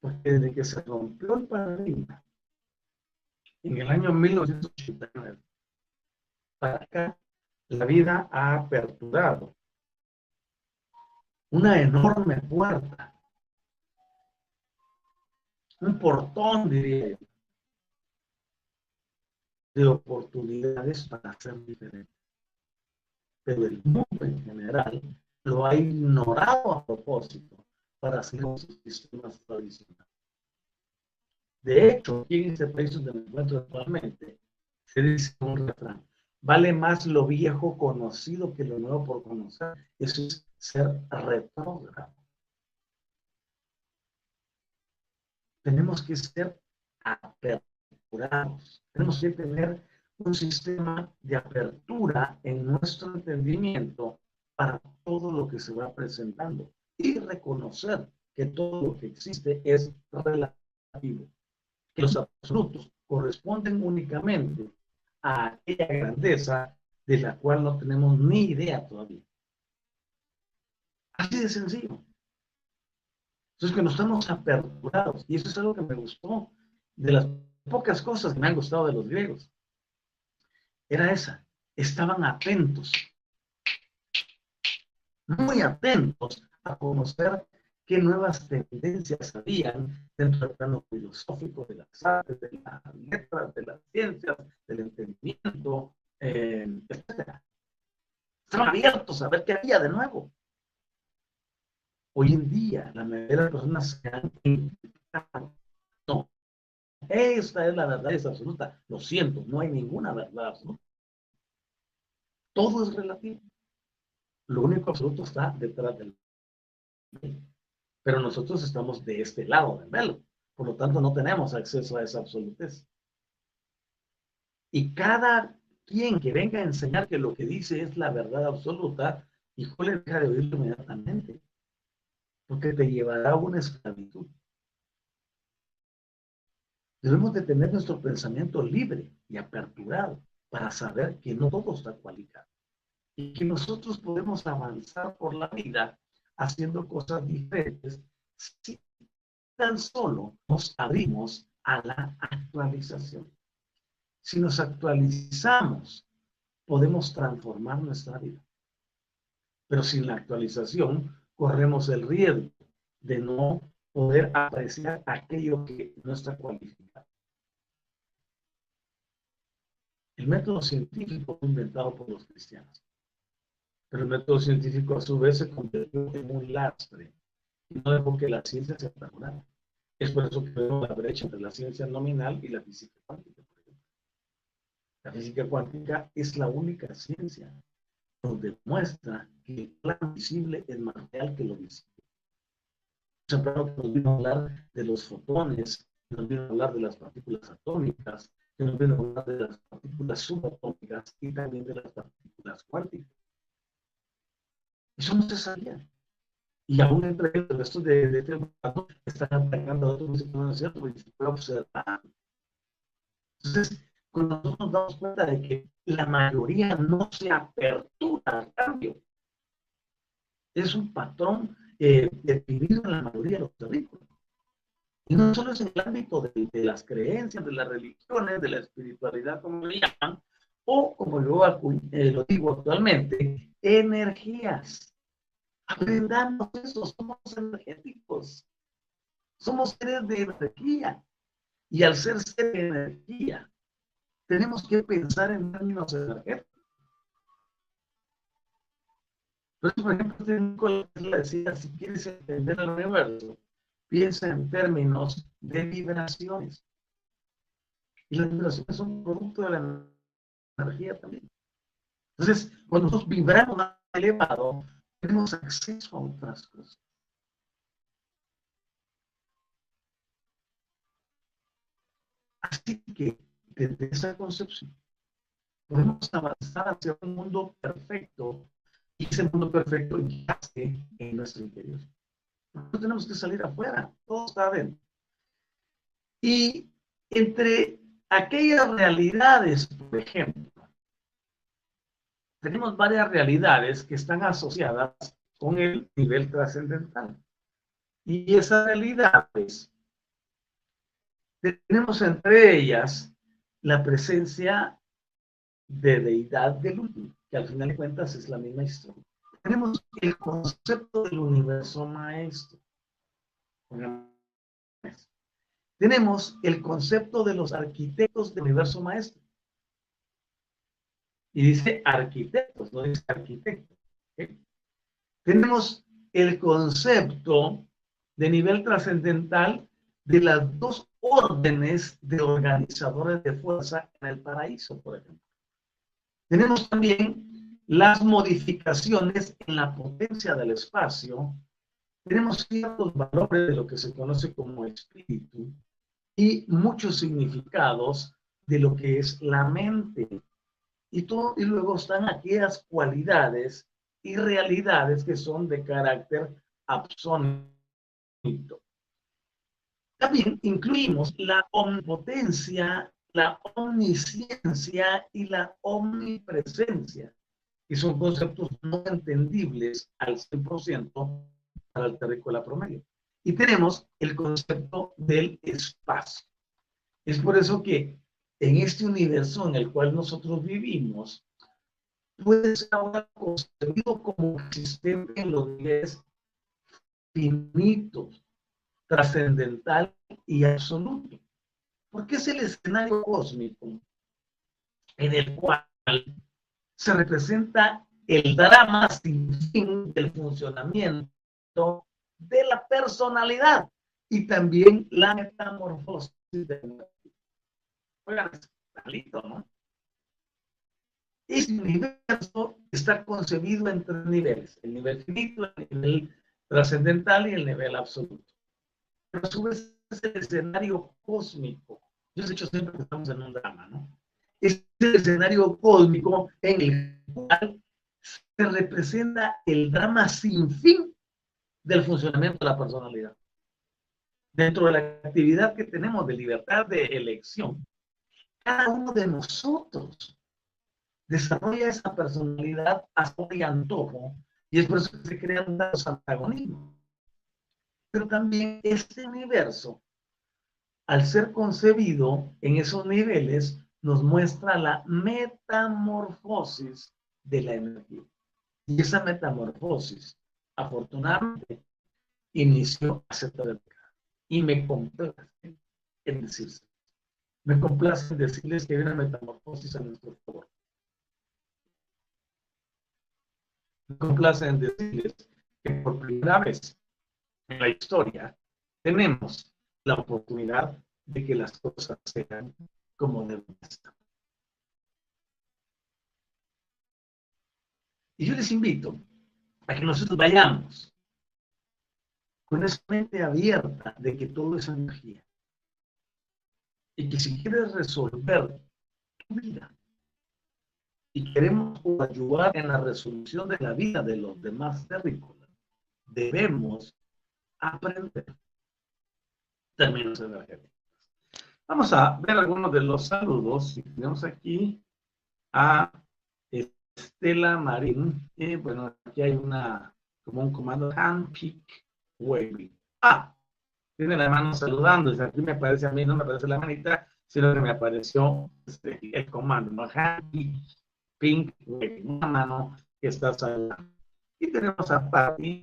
Porque desde que se rompió el paradigma, en el año 1989, para acá, la vida ha aperturado una enorme puerta, un portón, diría yo, de oportunidades para ser diferentes pero el mundo en general lo ha ignorado a propósito para hacer sus sistemas tradicionales. De hecho, aquí en este país donde me encuentro actualmente, se dice un refrán, vale más lo viejo conocido que lo nuevo por conocer. Eso es ser retrógrado. Tenemos que ser aperturados. Tenemos que tener un sistema de apertura en nuestro entendimiento para todo lo que se va presentando y reconocer que todo lo que existe es relativo, que los absolutos corresponden únicamente a aquella grandeza de la cual no tenemos ni idea todavía. Así de sencillo. Entonces que nos estamos aperturados y eso es algo que me gustó de las pocas cosas que me han gustado de los griegos era esa. Estaban atentos, muy atentos a conocer qué nuevas tendencias habían dentro del plano filosófico, de las artes, de las letras, de las ciencias, del entendimiento, eh, etc. Estaban abiertos a ver qué había de nuevo. Hoy en día, la mayoría de las personas se han identificado. No, esta es la verdad, es absoluta. Lo siento, no hay ninguna verdad absoluta. Todo es relativo. Lo único absoluto está detrás del. pero nosotros estamos de este lado del velo. Por lo tanto, no tenemos acceso a esa absolutez. Y cada quien que venga a enseñar que lo que dice es la verdad absoluta, le deja de oírlo inmediatamente, porque te llevará a una esclavitud. Debemos de tener nuestro pensamiento libre y aperturado para saber que no todo está cualificado y que nosotros podemos avanzar por la vida haciendo cosas diferentes si tan solo nos abrimos a la actualización. Si nos actualizamos, podemos transformar nuestra vida. Pero sin la actualización, corremos el riesgo de no poder apreciar aquello que no está cualificado. El método científico fue inventado por los cristianos, pero el método científico a su vez se convirtió en un lastre y no dejó que la ciencia se fragmentara. Es por eso que vemos la brecha entre la ciencia nominal y la física cuántica. La física cuántica es la única ciencia donde muestra que el plano visible es más real que lo visible. Ejemplo, nos vino a hablar de los fotones, nos vino a hablar de las partículas atómicas, nos vino a hablar de las partículas subatómicas y también de las partículas cuánticas. Eso no se sabía. Y aún entre el resto de, de este mundo están atacando a otros que es cierto, y se puede observar. Entonces, cuando nosotros nos damos cuenta de que la mayoría no se apertura al cambio, es un patrón eh, definido en la mayoría de los territorios. Y no solo es en el ámbito de, de, las creencias, de las religiones, de la espiritualidad, como le llaman, o como yo eh, lo digo actualmente, energías. Aprendamos eso, somos energéticos. Somos seres de energía. Y al ser seres de energía, tenemos que pensar en términos energéticos. Eso, por ejemplo, Nicolás decía, si quieres entender el universo, piensa en términos de vibraciones. Y las vibraciones son producto de la energía también. Entonces, cuando nosotros vibramos más elevado, tenemos acceso a otras cosas. Así que desde esa concepción podemos avanzar hacia un mundo perfecto y ese mundo perfecto en nuestro interior. No tenemos que salir afuera, todo está adentro. Y entre aquellas realidades, por ejemplo, tenemos varias realidades que están asociadas con el nivel trascendental. Y esas realidades, tenemos entre ellas la presencia de deidad del último, que al final de cuentas es la misma historia. Tenemos el concepto del universo maestro. Tenemos el concepto de los arquitectos del universo maestro. Y dice arquitectos, no dice arquitecto. Tenemos el concepto de nivel trascendental de las dos órdenes de organizadores de fuerza en el paraíso, por ejemplo. Tenemos también las modificaciones en la potencia del espacio. Tenemos ciertos valores de lo que se conoce como espíritu y muchos significados de lo que es la mente y, todo, y luego están aquellas cualidades y realidades que son de carácter absoluto. También incluimos la omnipotencia, la omnisciencia y la omnipresencia, que son conceptos no entendibles al 100% para el terrícola promedio. Y tenemos el concepto del espacio. Es por eso que en este universo en el cual nosotros vivimos, puede ser ahora concebido como existente en los niveles finitos, trascendental y absoluto. Porque es el escenario cósmico en el cual se representa el drama sin fin del funcionamiento de la personalidad y también la metamorfosis de Oigan, está ¿no? Este universo está concebido en tres niveles, el nivel finito, el nivel trascendental y el nivel absoluto. Pero a su vez es el escenario cósmico. Yo he dicho siempre que estamos en un drama, ¿no? Es el escenario cósmico en el cual se representa el drama sin fin del funcionamiento de la personalidad. Dentro de la actividad que tenemos de libertad de elección, cada uno de nosotros desarrolla esa personalidad a y antojo, y es por eso que se crean los antagonismos. Pero también este universo, al ser concebido en esos niveles, nos muestra la metamorfosis de la energía. Y esa metamorfosis, afortunadamente, inició hace tres Y me complace en decirse. Me complace en decirles que hay una metamorfosis a nuestro favor. Me complace en decirles que por primera vez en la historia tenemos la oportunidad de que las cosas sean como deben estar. Y yo les invito a que nosotros vayamos con esa mente abierta de que todo es energía. Y que si quieres resolver tu vida y queremos ayudar en la resolución de la vida de los demás terrícolas, debemos aprender términos energéticos. Vamos a ver algunos de los saludos. Tenemos aquí a Estela Marín. Eh, bueno, aquí hay una, como un comando, handpick waving. Ah, tiene la mano saludando. Aquí me aparece a mí, no me aparece la manita, sino que me apareció este, el comando, ¿no? Handpick pink una mano que está saludando. Y tenemos a Patty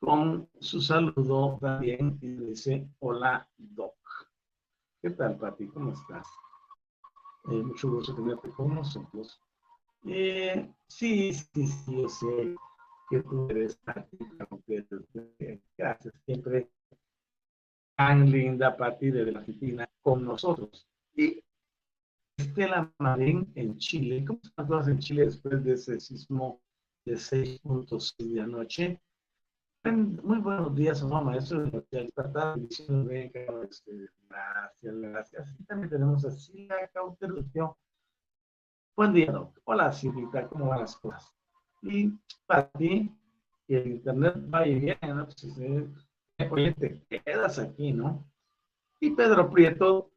con su saludo también y dice, hola, Doc. ¿Qué tal, Patty? ¿Cómo estás? Eh, mucho gusto tenerte con nosotros. Eh, sí, sí, sí, yo sé que tú eres Gracias, siempre tan linda Pati de la Argentina con nosotros. Y Estela Marín en Chile. ¿Cómo están todas en Chile después de ese sismo de 6.6 de anoche? Muy buenos días, mamá, maestro de la libertad. Este, gracias, gracias. Y también tenemos a Silvia Cauterucio Buen día, doctor. Hola, Silvita, ¿cómo van las cosas? Y para ti, que el internet va y viene, ¿no? Pues, eh, oye, te quedas aquí, ¿no? Y Pedro Prieto,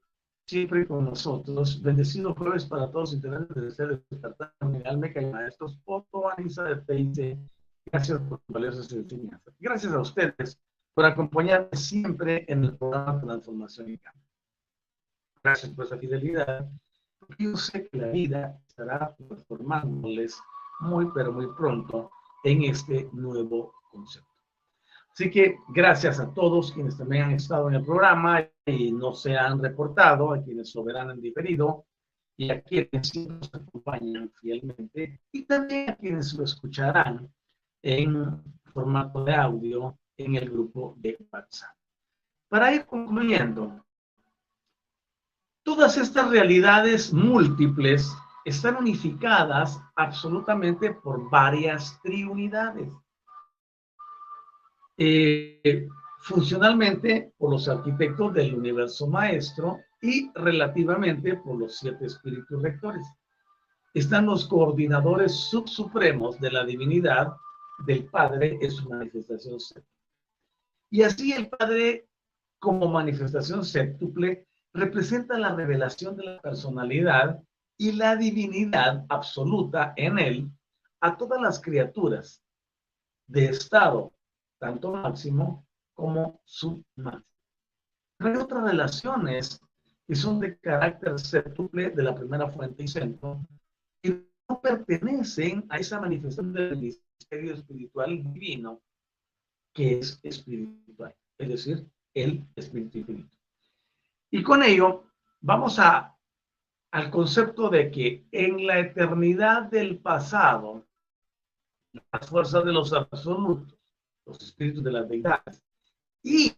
siempre con nosotros. Bendecido jueves para todos internet de ser despertar Meca y maestros. Foto, Anisa de PIC. Gracias por valiosas enseñanzas. Gracias a ustedes por acompañarme siempre en el programa Transformación y Cambio. Gracias por esa fidelidad yo sé que la vida estará transformándoles muy, pero muy pronto en este nuevo concepto. Así que gracias a todos quienes también han estado en el programa y no se han reportado, a quienes soberan han diferido y a quienes nos acompañan fielmente y también a quienes lo escucharán en formato de audio en el grupo de WhatsApp. Para ir concluyendo, Todas estas realidades múltiples están unificadas absolutamente por varias triunidades. Eh, funcionalmente por los arquitectos del universo maestro y relativamente por los siete espíritus rectores. Están los coordinadores subsupremos de la divinidad del Padre en su manifestación séptuple. Y así el Padre, como manifestación séptuple, representa la revelación de la personalidad y la divinidad absoluta en él a todas las criaturas de estado, tanto máximo como submáximo. Hay otras relaciones que son de carácter séptuple de la primera fuente y centro, y no pertenecen a esa manifestación del espiritual divino que es espiritual, es decir, el espíritu infinito. Y con ello vamos a, al concepto de que en la eternidad del pasado, las fuerzas de los absolutos, los espíritus de las deidades y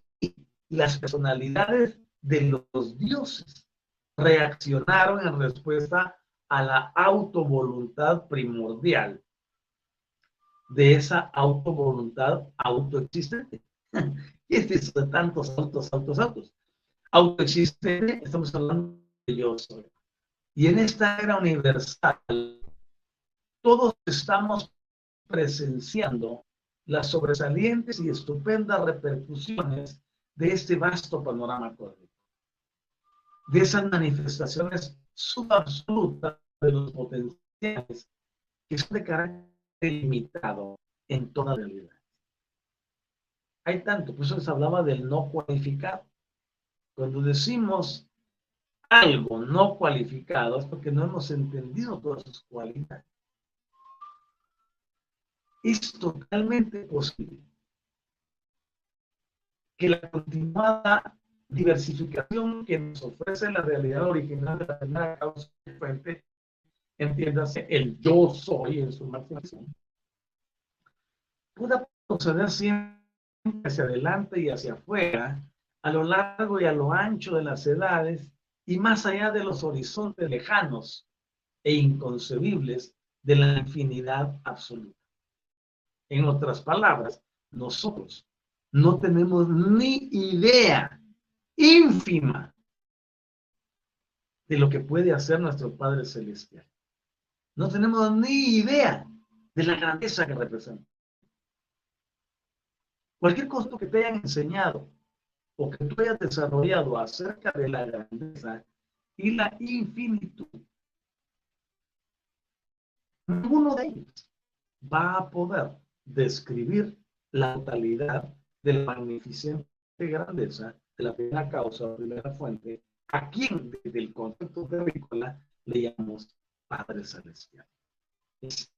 las personalidades de los dioses reaccionaron en respuesta a la autovoluntad primordial de esa autovoluntad autoexistente. ¿Qué es eso de tantos autos, autos, autos? Autoexistente, estamos hablando de yo soy. Y en esta era universal, todos estamos presenciando las sobresalientes y estupendas repercusiones de este vasto panorama cósmico, de esas manifestaciones subabsolutas de los potenciales que son de carácter limitado en toda realidad. Hay tanto, por eso les hablaba del no cualificado. Cuando decimos algo no cualificado es porque no hemos entendido todas sus cualidades. Es totalmente posible que la continuada diversificación que nos ofrece la realidad original de la primera causa fuente, entiéndase el yo soy en su máxima pueda proceder siempre hacia adelante y hacia afuera, a lo largo y a lo ancho de las edades y más allá de los horizontes lejanos e inconcebibles de la infinidad absoluta. En otras palabras, nosotros no tenemos ni idea ínfima de lo que puede hacer nuestro Padre Celestial. No tenemos ni idea de la grandeza que representa. Cualquier cosa que te hayan enseñado o que tú hayas desarrollado acerca de la grandeza y la infinitud, ninguno de ellos va a poder describir la totalidad de la magnificente grandeza de la primera causa, la primera fuente, a quien desde el concepto terrícola le llamamos Padre Celestial. Es,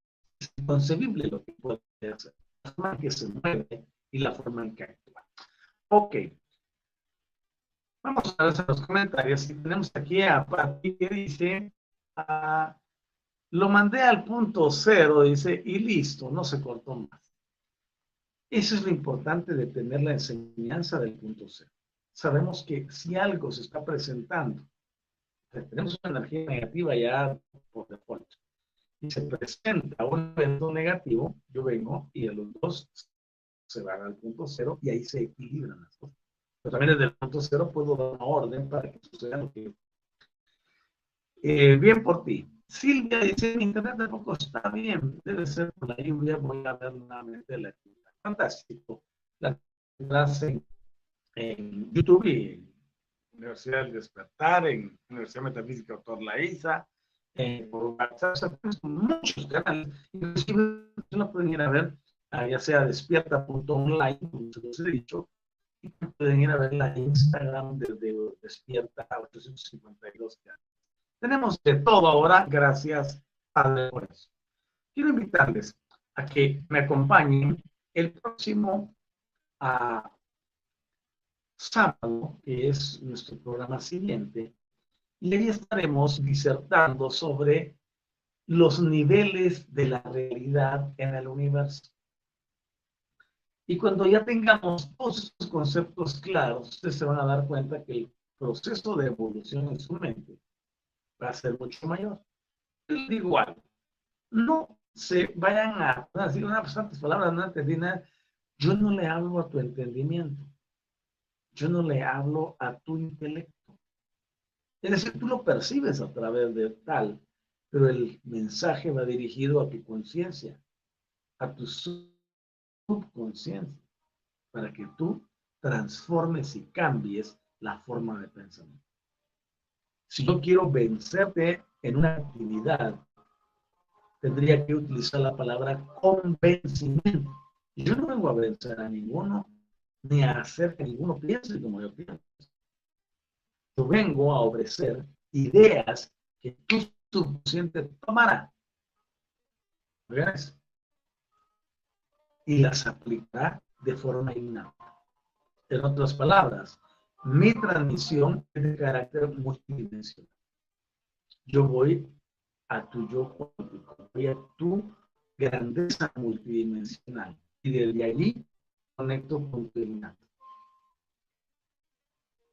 inconcebible lo que puede hacer, la forma que se mueve y la forma en que actúa. Ok. Vamos a ver los comentarios. Tenemos aquí a Pati que dice, ah, lo mandé al punto cero, dice, y listo, no se cortó más. Eso es lo importante de tener la enseñanza del punto cero. Sabemos que si algo se está presentando, tenemos una energía negativa ya por default, y se presenta un evento negativo, yo vengo y los dos se van al punto cero y ahí se equilibran las cosas. Pero también desde el punto cero puedo dar una orden para que suceda lo que eh, bien por ti. Silvia dice, mi internet tampoco está bien, debe ser por la lluvia, voy a ver nuevamente la actividad. Fantástico. La clase en YouTube y Universidad del Despertar, en Universidad Metafísica Doctor Laiza, eh, por WhatsApp, muchos canales, inclusive no pueden ir a ver Ah, ya sea despierta.online, como se los he dicho, y pueden ir a ver la Instagram desde despierta 852. Tenemos de todo ahora, gracias a por. Quiero invitarles a que me acompañen el próximo ah, sábado, que es nuestro programa siguiente, y ahí estaremos disertando sobre los niveles de la realidad en el universo. Y cuando ya tengamos todos estos conceptos claros, ustedes se van a dar cuenta que el proceso de evolución en su mente va a ser mucho mayor. Les digo no se vayan a, decir unas bastantes palabras, no entendí nada. Yo no le hablo a tu entendimiento. Yo no le hablo a tu intelecto. Es decir, tú lo percibes a través de tal, pero el mensaje va dirigido a tu conciencia, a tu subconsciencia para que tú transformes y cambies la forma de pensamiento. Si yo quiero vencerte en una actividad, tendría que utilizar la palabra convencimiento. Yo no vengo a vencer a ninguno, ni a hacer que ninguno piense como yo pienso. Yo vengo a ofrecer ideas que tu subconsciente tomará. ¿Ves? y las aplicará de forma innata. En otras palabras, mi transmisión es de carácter multidimensional. Yo voy a tu yo cuántico, voy a tu grandeza multidimensional y desde allí conecto con tu innato.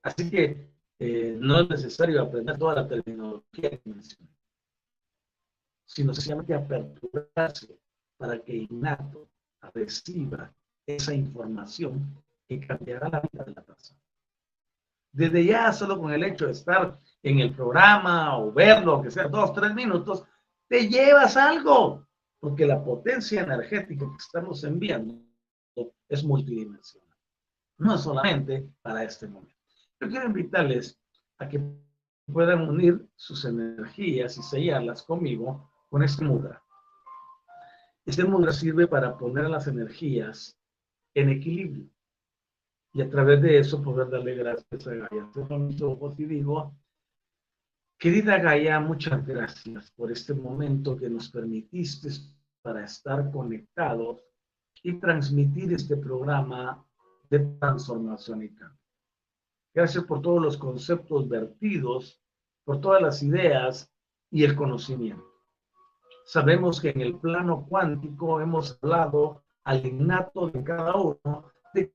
Así que eh, no es necesario aprender toda la terminología que mencioné, sino sencillamente aperturarse para que innato reciba esa información que cambiará la vida de la persona. Desde ya, solo con el hecho de estar en el programa o verlo, que sea dos, tres minutos, te llevas algo, porque la potencia energética que estamos enviando es multidimensional. No solamente para este momento. Yo quiero invitarles a que puedan unir sus energías y sellarlas conmigo con este mudra. Este mudra sirve para poner las energías en equilibrio y a través de eso poder darle gracias a Gaia. Cierro mis ojos y digo, querida Gaia, muchas gracias por este momento que nos permitiste para estar conectados y transmitir este programa de transformación y cambio. Gracias por todos los conceptos vertidos, por todas las ideas y el conocimiento. Sabemos que en el plano cuántico hemos hablado al innato de cada uno, de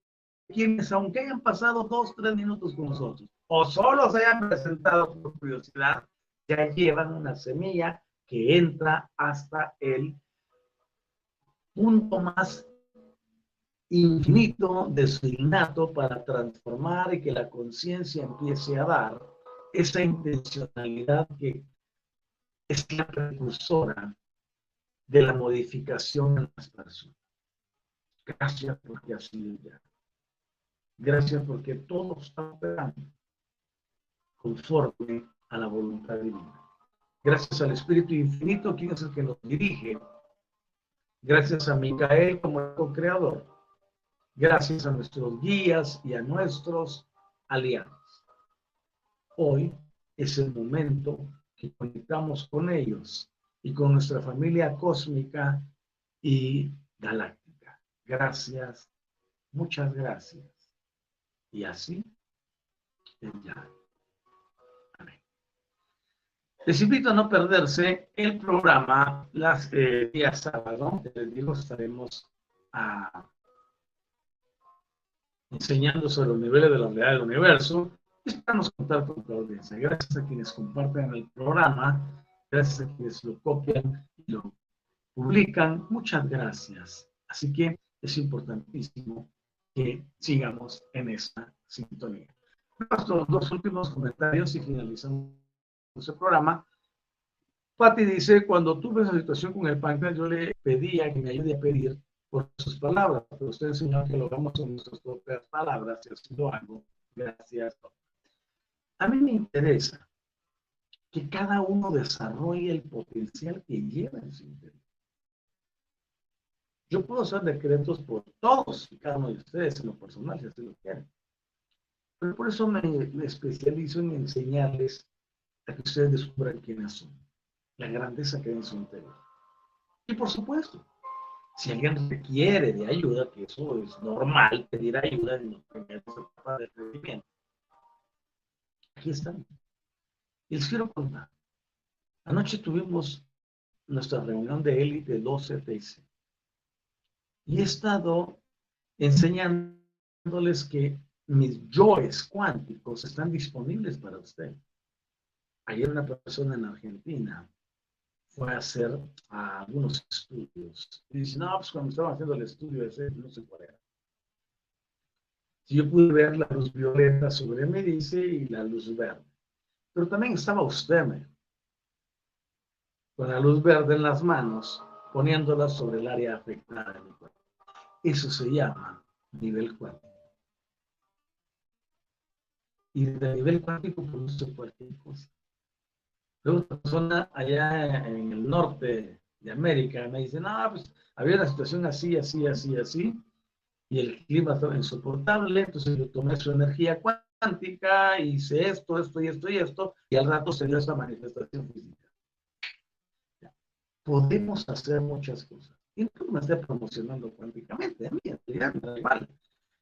quienes, aunque hayan pasado dos, tres minutos con nosotros, o solo se hayan presentado por curiosidad, ya llevan una semilla que entra hasta el punto más infinito de su innato para transformar y que la conciencia empiece a dar esa intencionalidad que es la precursora de la modificación en las personas. Gracias porque así ya. Gracias porque todo está operando conforme a la voluntad divina. Gracias al Espíritu Infinito, quien es el que nos dirige. Gracias a Micael como co-creador. Gracias a nuestros guías y a nuestros aliados. Hoy es el momento que conectamos con ellos y con nuestra familia cósmica y galáctica. Gracias, muchas gracias. Y así ya. Les invito a no perderse el programa las eh, días sábado. Les digo, estaremos ah, enseñando sobre los niveles de la realidad del universo. Esperamos contar con la audiencia. Gracias a quienes comparten el programa gracias a quienes lo copian y lo publican. Muchas gracias. Así que es importantísimo que sigamos en esta sintonía. Nuestros dos últimos comentarios y finalizamos el programa. Patti dice, cuando tuve esa situación con el páncreas, yo le pedía que me ayude a pedir por sus palabras, pero usted enseñó que lo hagamos con nuestras propias palabras y así lo hago. Gracias. A mí me interesa que cada uno desarrolle el potencial que lleva en su interior. Yo puedo hacer decretos por todos y cada uno de ustedes en lo personal, si así lo quieren. Pero por eso me, especializo en enseñarles a que ustedes descubran quiénes son, la grandeza que hay en su interior. Y por supuesto, si alguien requiere de ayuda, que eso es normal, pedir ayuda en los primeros etapas de crecimiento. Aquí están. Y les quiero contar. Anoche tuvimos nuestra reunión de élite 12 TC. Y he estado enseñándoles que mis yoes cuánticos están disponibles para usted. Ayer una persona en Argentina fue a hacer algunos estudios. Y dice, no, pues cuando estaba haciendo el estudio ese, no sé cuál era. Si yo pude ver la luz violeta sobre mí, dice, y la luz verde. Pero también estaba usted, con la luz verde en las manos, poniéndola sobre el área afectada del cuerpo. Eso se llama nivel cuántico. Y de nivel cuántico produce cualquier cosa. Luego otra persona allá en el norte de América me dice, no, pues había una situación así, así, así, así, y el clima estaba insoportable, entonces yo tomé su energía cuántica hice esto, esto y esto y esto, y al rato se dio esta manifestación física. Podemos hacer muchas cosas. Y no me esté promocionando cuánticamente, a mí en realidad me igual.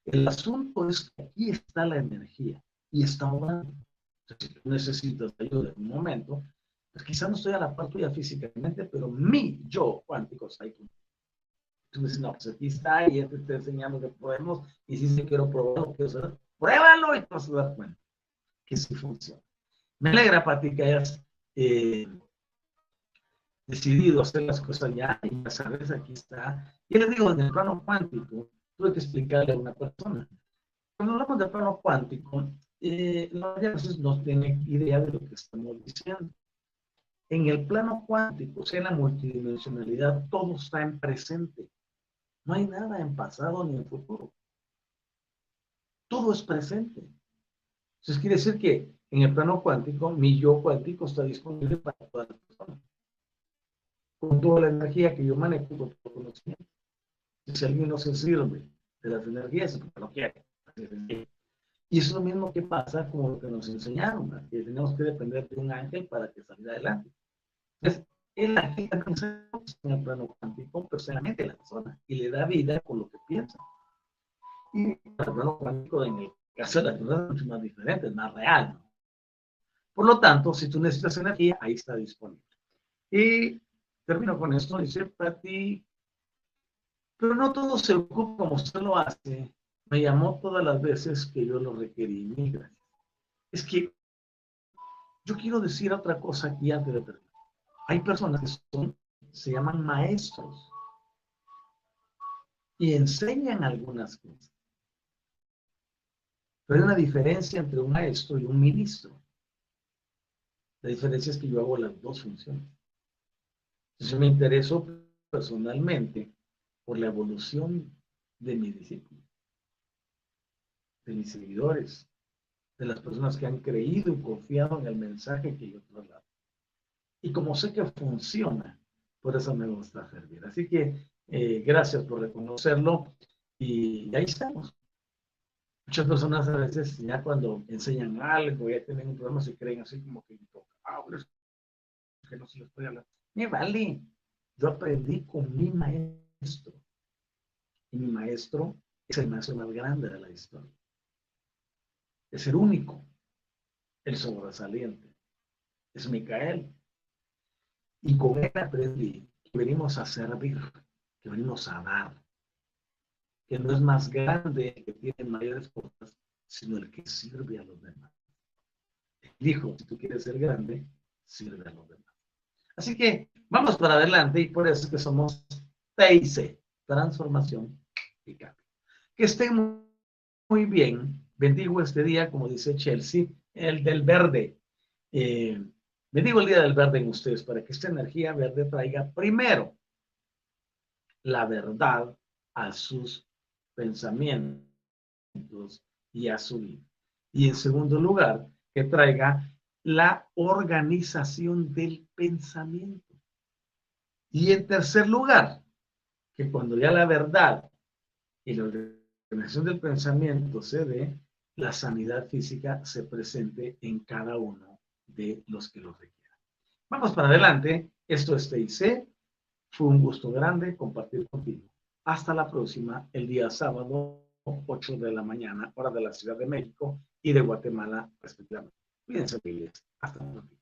El asunto es que aquí está la energía y está orando. si tú necesitas ayuda en un momento, quizás no estoy a la par tuya físicamente, pero mi yo cuántico está ahí Tú dices, no, pues aquí está y este está enseñando que podemos, y si sí, quiero probarlo, quiero hacer, Pruébalo y te vas a dar cuenta que sí funciona. Me alegra, Pati, que hayas eh, decidido hacer las cosas ya y ya sabes, aquí está. Y les digo, en el plano cuántico, tuve que explicarle a una persona. Cuando hablamos del plano cuántico, eh, la mayoría no tiene idea de lo que estamos diciendo. En el plano cuántico, o sea, en la multidimensionalidad, todo está en presente. No hay nada en pasado ni en futuro. Todo es presente. Entonces quiere decir que en el plano cuántico, mi yo cuántico está disponible para todas las personas. Con toda la energía que yo manejo, con todo conocimiento. Si alguien no se sirve de las energías, porque no quiere. Y es lo mismo que pasa como lo que nos enseñaron, que tenemos que depender de un ángel para que salga adelante. Entonces, el ángel también en el plano cuántico personalmente la persona y le da vida con lo que piensa. Y el plano cuántico en el caso de la persona es mucho más diferente, es más real. Por lo tanto, si tú necesitas energía, ahí está disponible. Y termino con esto, dice para ti, pero no todo se ocupa como usted lo hace me llamó todas las veces que yo lo requerí. Gracias. Es que yo quiero decir otra cosa aquí antes de terminar. Hay personas que son, se llaman maestros y enseñan algunas cosas. Pero hay una diferencia entre un maestro y un ministro. La diferencia es que yo hago las dos funciones. Entonces me intereso personalmente por la evolución de mi discípulo de mis seguidores, de las personas que han creído y confiado en el mensaje que yo traslado. Y como sé que funciona, por eso me gusta servir. Así que eh, gracias por reconocerlo y ahí estamos. Muchas personas a veces ya cuando enseñan algo, ya tienen un problema, se creen así como que ah, que no se les puede hablar. Me vale. Yo aprendí con mi maestro. Y mi maestro es el maestro más grande de la historia es el único, el sobresaliente, es Micael. Y con él aprendí que venimos a servir, que venimos a dar, que no es más grande el que tiene mayores cosas, sino el que sirve a los demás. Dijo, si tú quieres ser grande, sirve a los demás. Así que vamos para adelante y por eso es que somos TIC, transformación y cambio. Que estén muy bien Bendigo este día, como dice Chelsea, el del verde. Eh, bendigo el día del verde en ustedes para que esta energía verde traiga primero la verdad a sus pensamientos y a su vida. Y en segundo lugar, que traiga la organización del pensamiento. Y en tercer lugar, que cuando ya la verdad y la organización del pensamiento se dé, la sanidad física se presente en cada uno de los que lo requieran. Vamos para adelante. Esto es TIC. Fue un gusto grande compartir contigo. Hasta la próxima, el día sábado, 8 de la mañana, hora de la Ciudad de México y de Guatemala, respectivamente. Cuídense, Hasta luego.